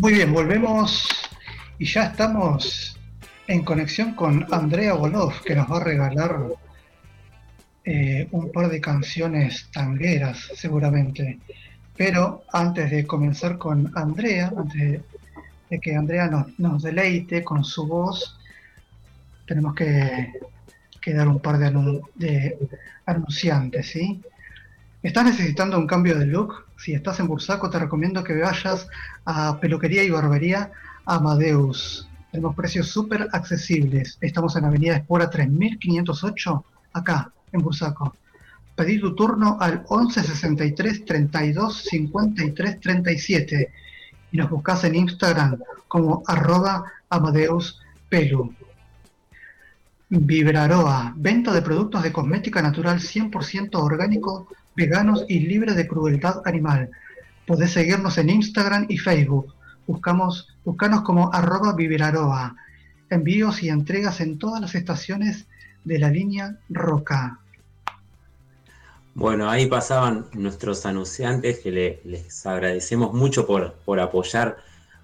Muy bien, volvemos y ya estamos en conexión con Andrea Bolov, que nos va a regalar eh, un par de canciones tangueras, seguramente. Pero antes de comenzar con Andrea, antes de, que Andrea nos, deleite con su voz, tenemos que, dar un par de anunciantes, ¿sí? ¿Estás necesitando un cambio de look? Si estás en Bursaco, te recomiendo que vayas a Peluquería y Barbería Amadeus. Tenemos precios súper accesibles. Estamos en Avenida Espora 3508, acá, en Bursaco. Pedí tu turno al 11 63 32 53 37 y nos buscas en Instagram como arroba Amadeus. Vibraroa, venta de productos de cosmética natural 100% orgánico, veganos y libre de crueldad animal. Podés seguirnos en Instagram y Facebook. Buscamos, buscanos como arroba Vibraroa. Envíos y entregas en todas las estaciones de la línea Roca. Bueno, ahí pasaban nuestros anunciantes que le- les agradecemos mucho por, por apoyar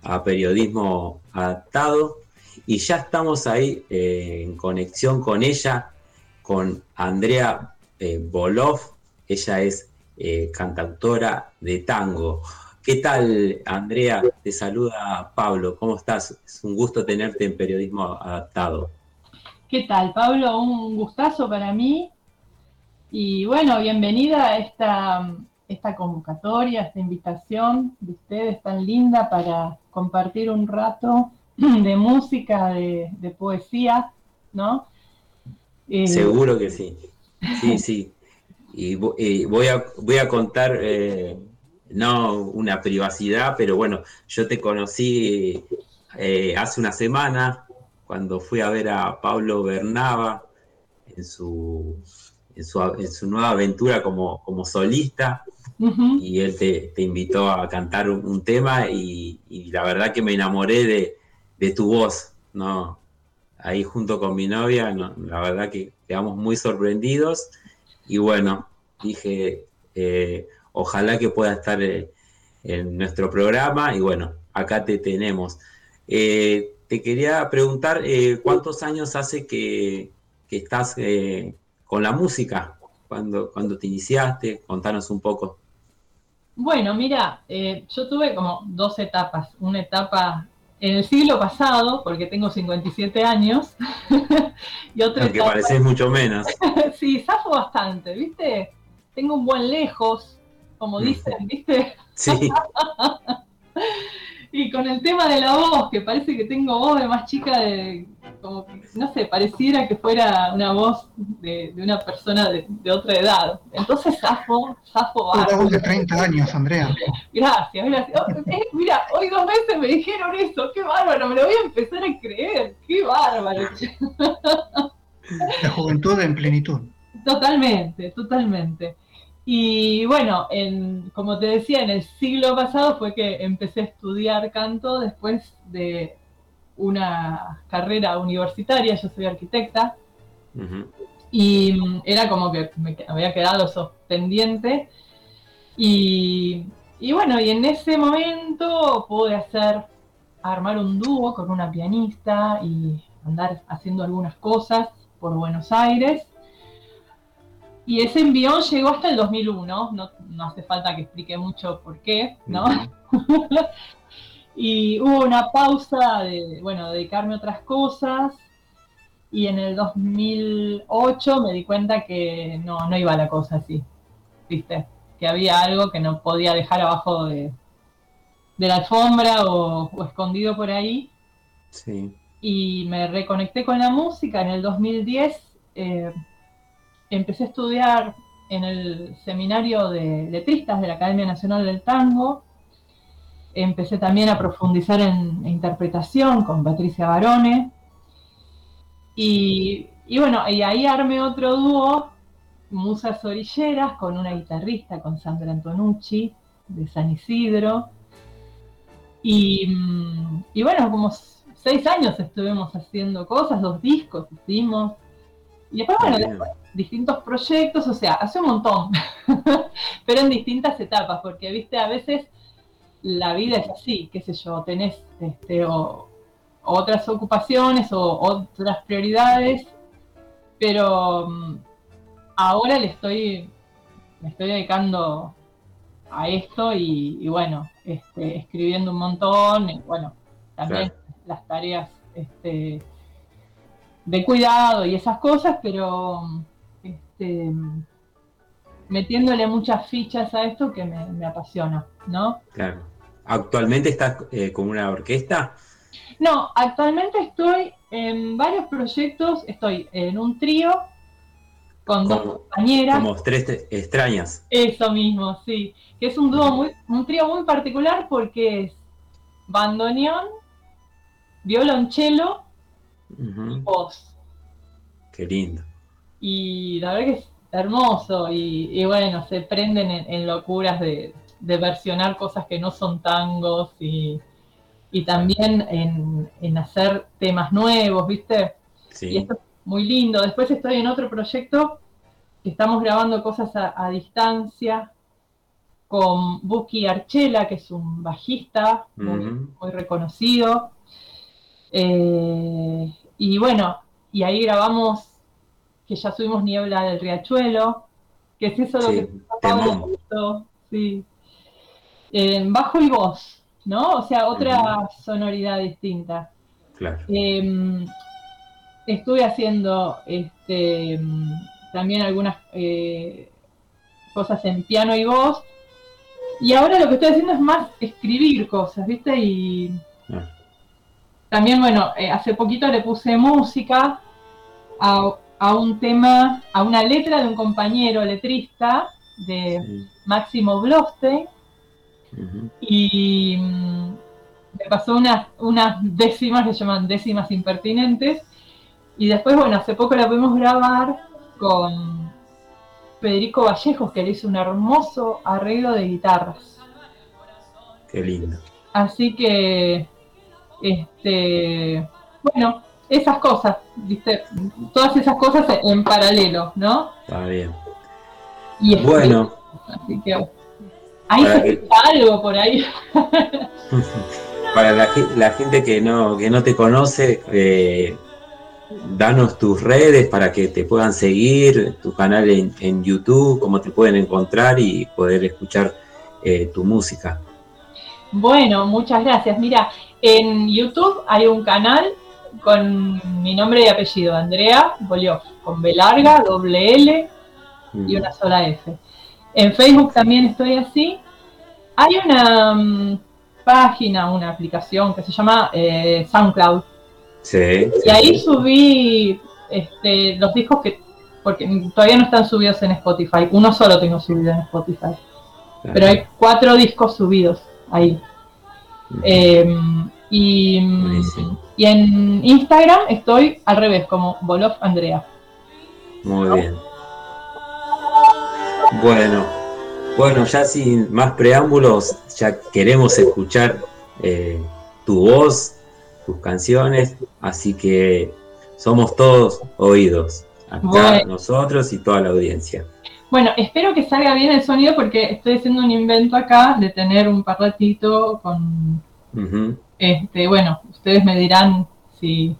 a Periodismo Adaptado. Y ya estamos ahí eh, en conexión con ella, con Andrea eh, Bolov. Ella es eh, cantautora de tango. ¿Qué tal, Andrea? Te saluda Pablo. ¿Cómo estás? Es un gusto tenerte en Periodismo Adaptado. ¿Qué tal, Pablo? Un gustazo para mí. Y bueno, bienvenida a esta, esta convocatoria, esta invitación de ustedes tan linda para compartir un rato de música, de, de poesía, ¿no? Eh, Seguro que sí. Sí, sí. Y, y voy, a, voy a contar, eh, no una privacidad, pero bueno, yo te conocí eh, hace una semana cuando fui a ver a Pablo Bernaba en su, en su, en su nueva aventura como, como solista y él te, te invitó a cantar un, un tema y, y la verdad que me enamoré de, de tu voz, ¿no? Ahí junto con mi novia, no, la verdad que quedamos muy sorprendidos y bueno, dije, eh, ojalá que pueda estar eh, en nuestro programa y bueno, acá te tenemos. Eh, te quería preguntar, eh, ¿cuántos años hace que, que estás con la música? ¿Cuándo, cuándo te iniciaste? Contanos un poco. Bueno, mira, yo tuve como dos etapas. Una etapa en el siglo pasado, porque tengo 57 años, y otra Aunque pareces mucho menos. Sí, zafo bastante, ¿viste? Tengo un buen lejos, como dicen, ¿viste? Sí, Y con el tema de la voz, que parece que tengo voz de más chica, de, como que, no sé, pareciera que fuera una voz de, de una persona de, de otra edad. Entonces, zafo, zafo Una bárbaro. voz de 30 años, Andrea. Gracias, gracias. Oh, eh, mira, hoy dos veces me dijeron eso, qué bárbaro, me lo voy a empezar a creer, qué bárbaro. La juventud en plenitud. Totalmente, totalmente. Y bueno, en, como te decía, en el siglo pasado fue que empecé a estudiar canto después de una carrera universitaria, yo soy arquitecta, y era como que me había quedado eso pendiente. Y, y bueno, y en ese momento pude hacer, armar un dúo con una pianista y andar haciendo algunas cosas por Buenos Aires. Y ese envión llegó hasta el 2001, no, no hace falta que explique mucho por qué, ¿no? Y hubo una pausa de, bueno, dedicarme a otras cosas. Y en el 2008 me di cuenta que no, no iba la cosa así, ¿viste? Que había algo que no podía dejar abajo de, de la alfombra o, o escondido por ahí. Sí. Y me reconecté con la música en el 2010. eh, empecé a estudiar en el seminario de letristas de la Academia Nacional del Tango. Empecé también a profundizar en interpretación con Patricia Barone. Y, y bueno, y ahí armé otro dúo, Musas Orilleras, con una guitarrista, con Sandra Antonucci, de San Isidro. Y, y bueno, como seis años estuvimos haciendo cosas, dos discos hicimos. Y después, bueno, después distintos proyectos, o sea, hace un montón, pero en distintas etapas, porque, viste, a veces la vida es así, qué sé yo, tenés este, o- otras ocupaciones o otras prioridades, pero mm, ahora le estoy, me estoy dedicando a esto y, y bueno, este, escribiendo un montón, y bueno, también las tareas este, de cuidado y esas cosas, pero este, metiéndole muchas fichas a esto que me, me apasiona, ¿no? Claro. ¿Actualmente estás eh, con una orquesta? No, actualmente estoy en varios proyectos, estoy en un trío con dos compañeras. como tres extrañas. Eso mismo, sí. Que es un dúo muy, un trío muy particular porque es bandoneón, violonchelo y voz. Qué lindo. Y la verdad que es hermoso y, y bueno, se prenden en, en locuras de, de versionar cosas que no son tangos y, y también en, en hacer temas nuevos, ¿viste? Y Sí. esto es muy lindo. Después estoy en otro proyecto que estamos grabando cosas a, a distancia con Buki Archela, que es un bajista muy reconocido. Eh, y bueno, y ahí grabamos que ya subimos Niebla del Riachuelo, que es eso lo Sí, que a Pablo gustó, sí. Eh, bajo y voz, ¿no? O sea, otra sonoridad distinta. Claro. Eh, estuve haciendo este, también algunas eh, cosas en piano y voz. Y ahora lo que estoy haciendo es más escribir cosas, ¿viste? Y Ah. también, bueno, eh, hace poquito le puse música a, a un tema, a una letra de un compañero letrista de Sí. Máximo Blostein Ujú. y mm, me pasó unas, unas décimas se llaman décimas impertinentes. Y después, bueno, hace poco la pudimos grabar con Federico Vallejos, que le hizo un hermoso arreglo de guitarras. Qué lindo. Así que, este, bueno, esas cosas, ¿viste? Todas esas cosas en paralelo, ¿no? Está bien. Y Bueno, así que ahí se que- escucha algo por ahí. para la gente que no, que no te conoce, eh, danos tus redes para que te puedan seguir, tu canal en, en YouTube, cómo te pueden encontrar y poder escuchar eh, tu música. Bueno, muchas gracias. Mira, en YouTube hay un canal con mi nombre y apellido, Andrea Bolioff, con B larga, doble L y una sola F. En Facebook también estoy así. Hay una mm, página, una aplicación que se llama eh, SoundCloud. Sí, Y ahí subí este, los discos que, porque todavía no están subidos en Spotify. Uno solo tengo subido en Spotify. Pero hay cuatro discos subidos ahí. Eh, y, Buenísimo. Y en Instagram estoy al revés, como Bolof Andrea. Muy bien. Bueno, bueno, ya sin más preámbulos, ya queremos escuchar eh, tu voz, tus canciones, así que somos todos oídos, acá Bueno. nosotros y toda la audiencia. Bueno, espero que salga bien el sonido porque estoy haciendo un invento acá de tener un parlatito con, este, bueno, ustedes me dirán si,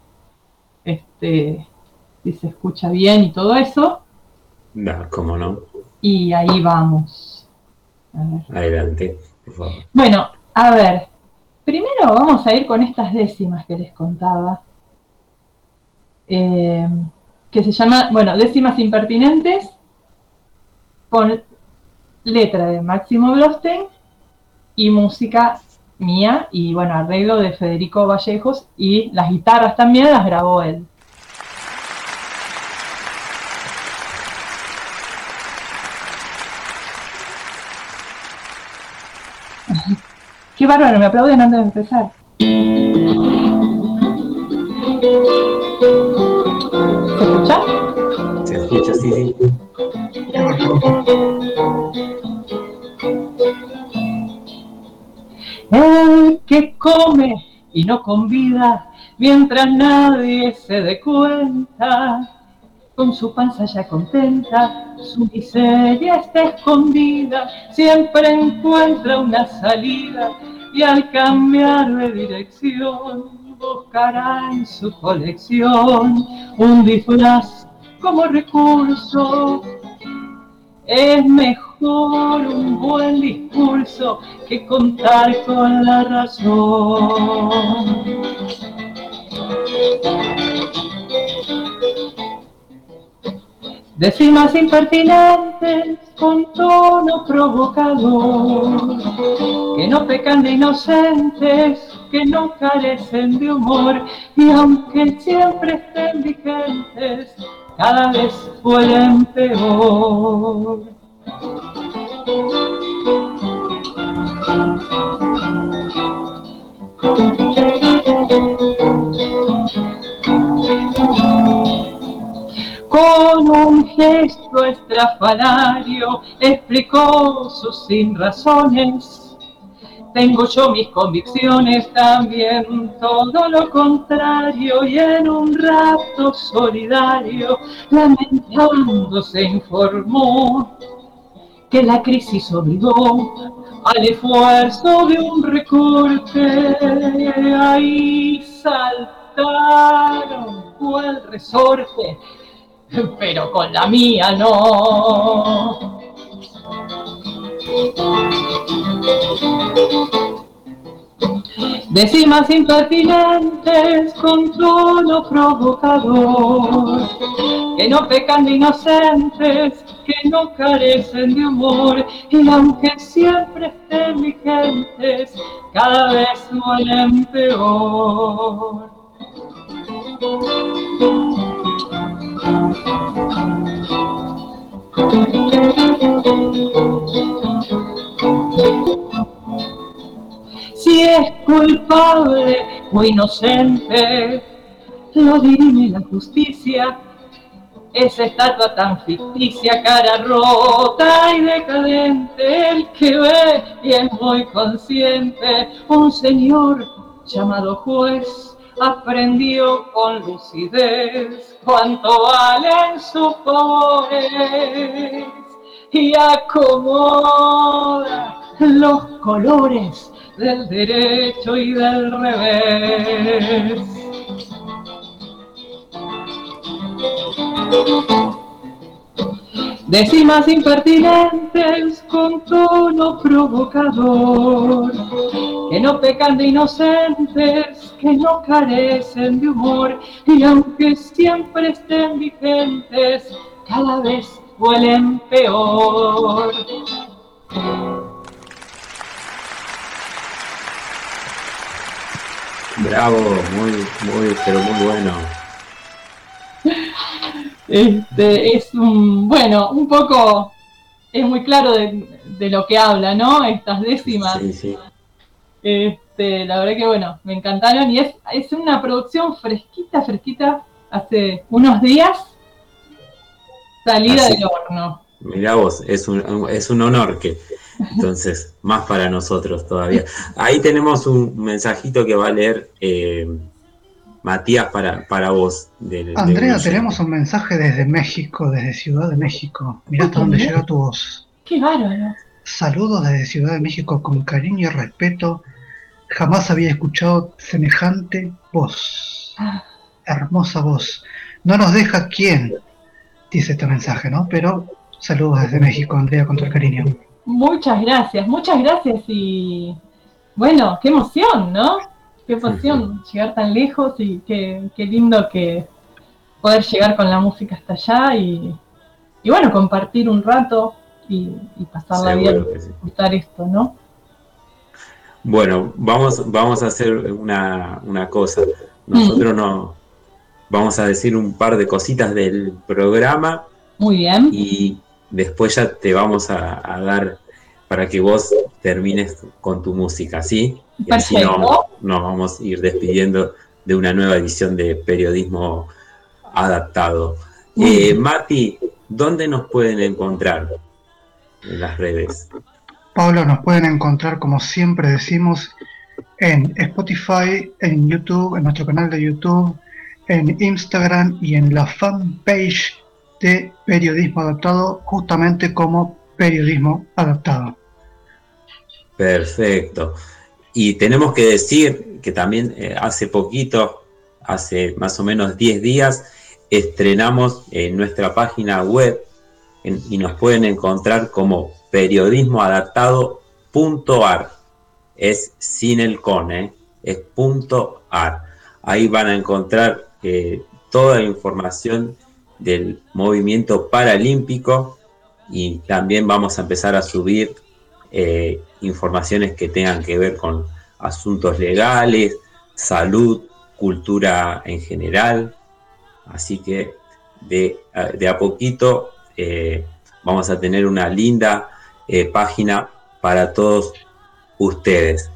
este, si se escucha bien y todo eso. Da, cómo no, Y ahí vamos. A ver. adelante, por favor. Bueno, a ver, primero vamos a ir con estas décimas que les contaba, eh, que se llama, bueno, décimas impertinentes, con letra de Máximo Blostein y música mía, y bueno, arreglo de Federico Vallejos, y las guitarras también las grabó él. Qué bárbaro, me aplauden antes de empezar. ¿Se escucha? Se escucha, sí, sí. El que come y no convida, mientras nadie se dé cuenta, con su panza ya contenta, su miseria está escondida, siempre encuentra una salida y al cambiar de dirección buscará en su colección un disfraz como recurso. Es mejor un buen discurso que contar con la razón. Decimas impertinentes con tono provocador, que no pecan de inocentes, que no carecen de humor, y aunque siempre estén vigentes, cada vez huelen peor. Con un gesto estrafalario explicó sus sin razones. Tengo yo mis convicciones también, todo lo contrario, y en un rapto solidario, lamentándose informó que la crisis obligó al esfuerzo de un recorte. Ahí saltaron cual resorte, pero con la mía no. Decimas impertinentes con tono provocador, que no pecan de inocentes, que no carecen de humor, y aunque siempre estén vigentes, cada vez huelen peor. Si es culpable o inocente, lo dirime la justicia. Esa estatua tan ficticia, cara rota y decadente, el que ve y es muy consciente, un señor llamado juez aprendió con lucidez cuánto valen sus pobres y acomoda los colores del derecho y del revés. Decimas impertinentes con tono provocador, que no pecan de inocentes, que no carecen de humor, y aunque siempre estén vigentes, cada vez huelen peor. Bravo, muy, muy, pero muy bueno. Este, es un, bueno, un poco, es muy claro de, de lo que habla, ¿no? Estas décimas. Sí, sí. Este, la verdad que bueno, me encantaron y es, es una producción fresquita, fresquita, hace unos días, salida Así. del horno. Mirá vos, es un, es un honor que, entonces, más para nosotros todavía. Ahí tenemos un mensajito que va a leer eh, Matías para, para vos. del Andrea, tenemos un mensaje desde México, desde Ciudad de México. Mirá hasta dónde llega tu voz. Qué bárbaro. Saludos desde Ciudad de México con cariño y respeto. Jamás había escuchado semejante voz. Ah, Hermosa voz. No nos deja quién, dice este mensaje, ¿no? Pero saludos desde México, Andrea, con todo el cariño. Muchas gracias, muchas gracias y bueno, qué emoción, ¿no? Qué emoción llegar tan lejos y qué, qué lindo que poder llegar con la música hasta allá y, y bueno, compartir un rato y, y pasarla bien, Seguro que sí. disfrutar esto, ¿no? Bueno, vamos, vamos a hacer una, una cosa. Nosotros no vamos a decir un par de cositas del programa Muy bien. y después ya te vamos a, a dar para que vos termines con tu música, ¿sí? Y así Perfecto. no, nos vamos a ir despidiendo de una nueva edición de periodismo adaptado. Eh, Mati, ¿dónde nos pueden encontrar en las redes? Pablo, nos pueden encontrar, como siempre decimos, en Spotify, en YouTube, en nuestro canal de YouTube, en Instagram y en la fanpage de Periodismo Adaptado, justamente como Periodismo Adaptado. Perfecto. y tenemos que decir que también eh, hace poquito, hace más o menos 10 días, estrenamos en nuestra página web y nos pueden encontrar como periodismoadaptado.ar. Es sin el con, ¿eh? es punto .ar. Ahí van a encontrar eh, toda la información del movimiento paralímpico y también vamos a empezar a subir eh, informaciones que tengan que ver con asuntos legales, salud, cultura en general. Así que de, a- de a poquito eh, vamos a tener una linda eh, página para todos ustedes.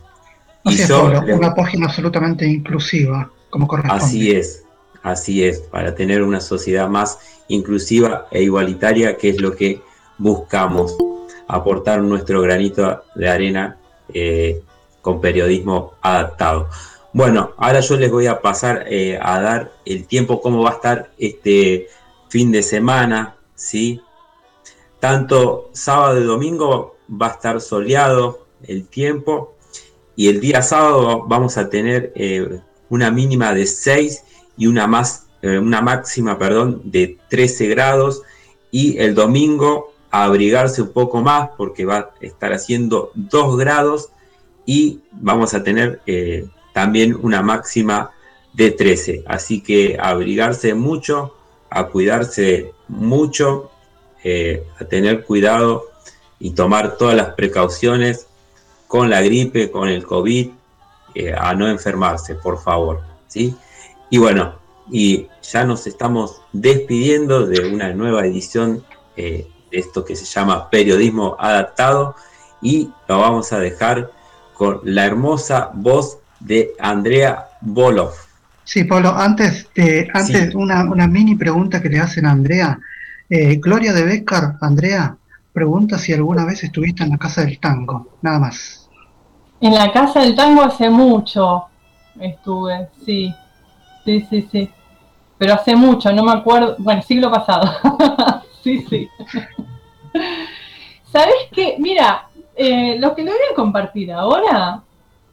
Y es, yo Pablo, les- una página absolutamente inclusiva, como corresponde. Así es, así es, para tener una sociedad más inclusiva e igualitaria, que es lo que buscamos, aportar nuestro granito de arena eh, con periodismo adaptado. Bueno, ahora yo les voy a pasar eh, a dar el tiempo, cómo va a estar este fin de semana, ¿sí? Tanto sábado y domingo va a estar soleado el tiempo y el día sábado vamos a tener eh, una mínima de 6 y una, más, eh, una máxima perdón, de 13 grados y el domingo a abrigarse un poco más porque va a estar haciendo 2 grados y vamos a tener eh, también una máxima de 13. Así que a abrigarse mucho, a cuidarse mucho, eh, a tener cuidado y tomar todas las precauciones con la gripe, con el COVID, a no enfermarse, por favor. ¿sí? Y bueno, y ya nos estamos despidiendo de una nueva edición eh, de esto que se llama Periodismo Adaptado y lo vamos a dejar con la hermosa voz de Andrea Bolov. Sí, Pablo, antes, de, antes Sí. una, una mini pregunta que le hacen a Andrea. Eh, Gloria de Becar, Andrea, pregunta si alguna vez estuviste en la Casa del Tango, nada más. En la casa del tango hace mucho estuve, sí, sí, sí, sí. Pero hace mucho, no me acuerdo, bueno, siglo pasado. sí, sí. ¿Sabés qué? Mira, eh, lo que le voy a compartir ahora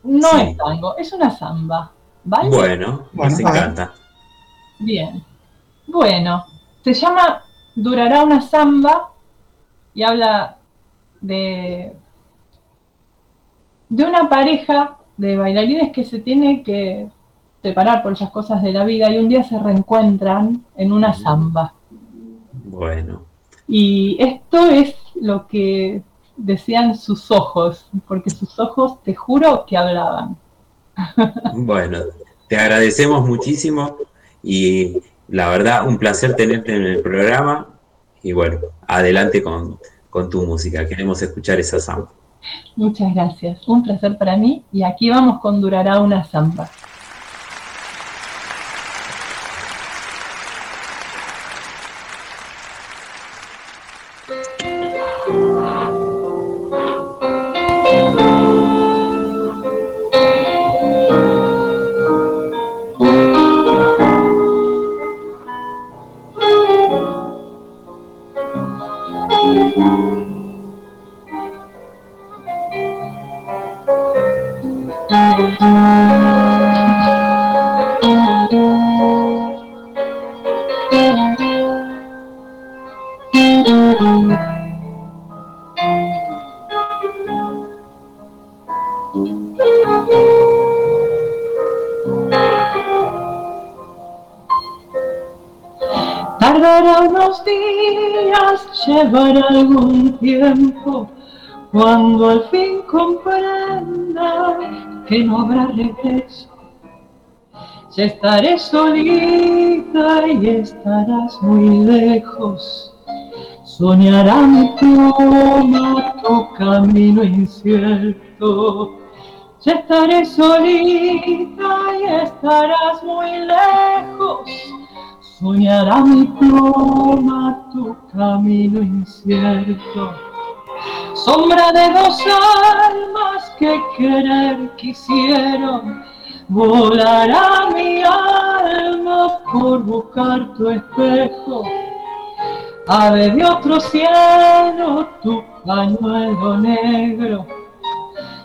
no Sí. es tango, es una samba, ¿vale? Bueno, Bueno, nos encanta. Bien. Bueno, se llama Durará una samba y habla de, de una pareja de bailarines que se tiene que separar por esas cosas de la vida y un día se reencuentran en una samba. Bueno, Y esto es lo que decían sus ojos, porque sus ojos, te juro, que hablaban. bueno, te agradecemos muchísimo y la verdad un placer tenerte en el programa y bueno, adelante con, con tu música, queremos escuchar esa samba. Muchas gracias, un placer para mí y aquí vamos con Durará una samba. Cuando al fin comprenda que no habrá regreso. Ya estaré solita y estarás muy lejos. Soñará mi pluma tu camino incierto. Ya estaré solita y estarás muy lejos. Soñará mi pluma tu camino incierto. Sombra de dos almas que querer quisieron. Volará mi alma por buscar tu espejo. Ave de otro cielo, tu pañuelo negro.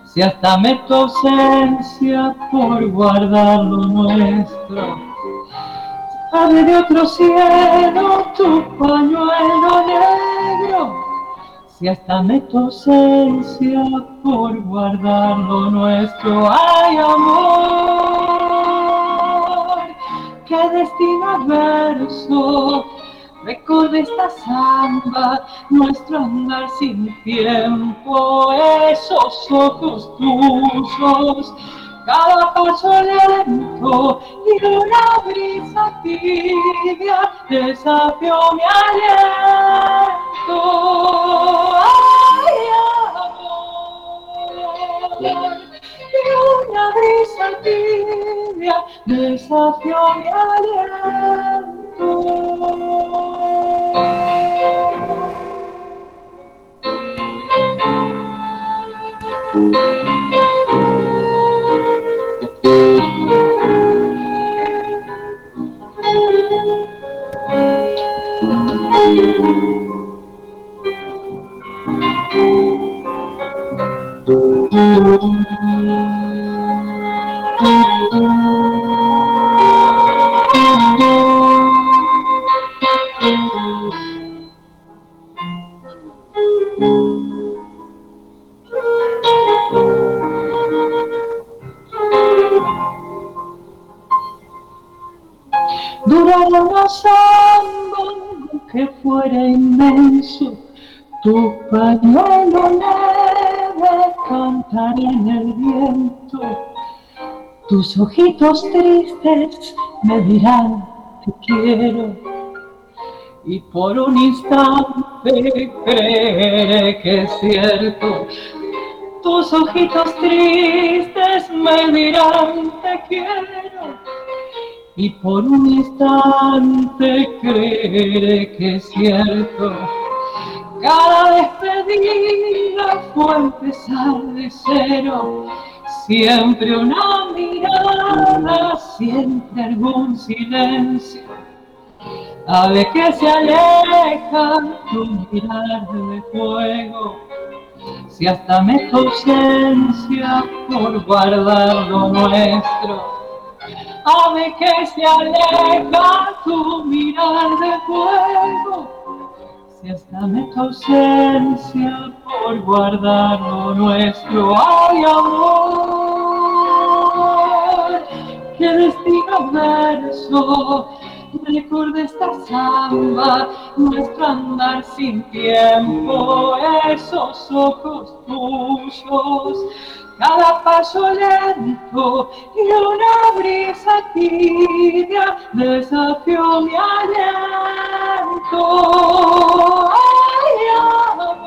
Si hasta me tu ausencia por guardar lo nuestro. Abre de otro cielo tu pañuelo negro. Si hasta me por guardar lo nuestro. Ay, amor, qué destino adverso. Recuerda esta samba, nuestro andar sin tiempo, esos ojos tuyos, cada paso lento y una brisa tibia desafió mi aliento. Ay, amor, y una brisa tibia desafió mi aliento. Ojitos tristes me dirán te quiero y por un instante creeré que es cierto. Tus ojitos tristes me dirán te quiero y por un instante creeré que es cierto. Cada despedida fue empezar de cero, siempre una mirada, siempre algún silencio. Ave que se aleja tu mirar de fuego, si hasta me ausencia por guardar lo nuestro. Ave que se aleja tu mirar de fuego, si hasta ausencia por guardar lo nuestro. Ay, amor, qué destino verso, recuerda esta samba, nuestro andar sin tiempo, esos ojos tuyos cada paso lento y una brisa tibia desafió mi aliento. Ay, amor,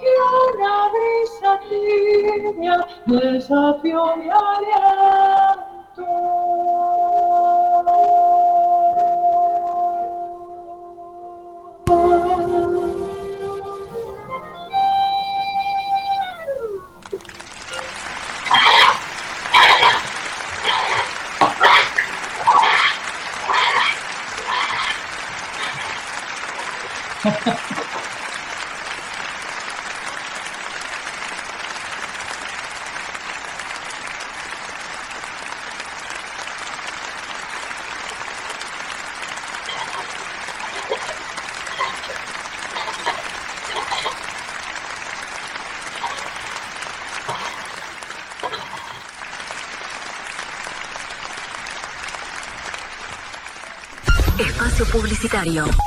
y una brisa tibia desafió mi aliento. Espacio publicitario.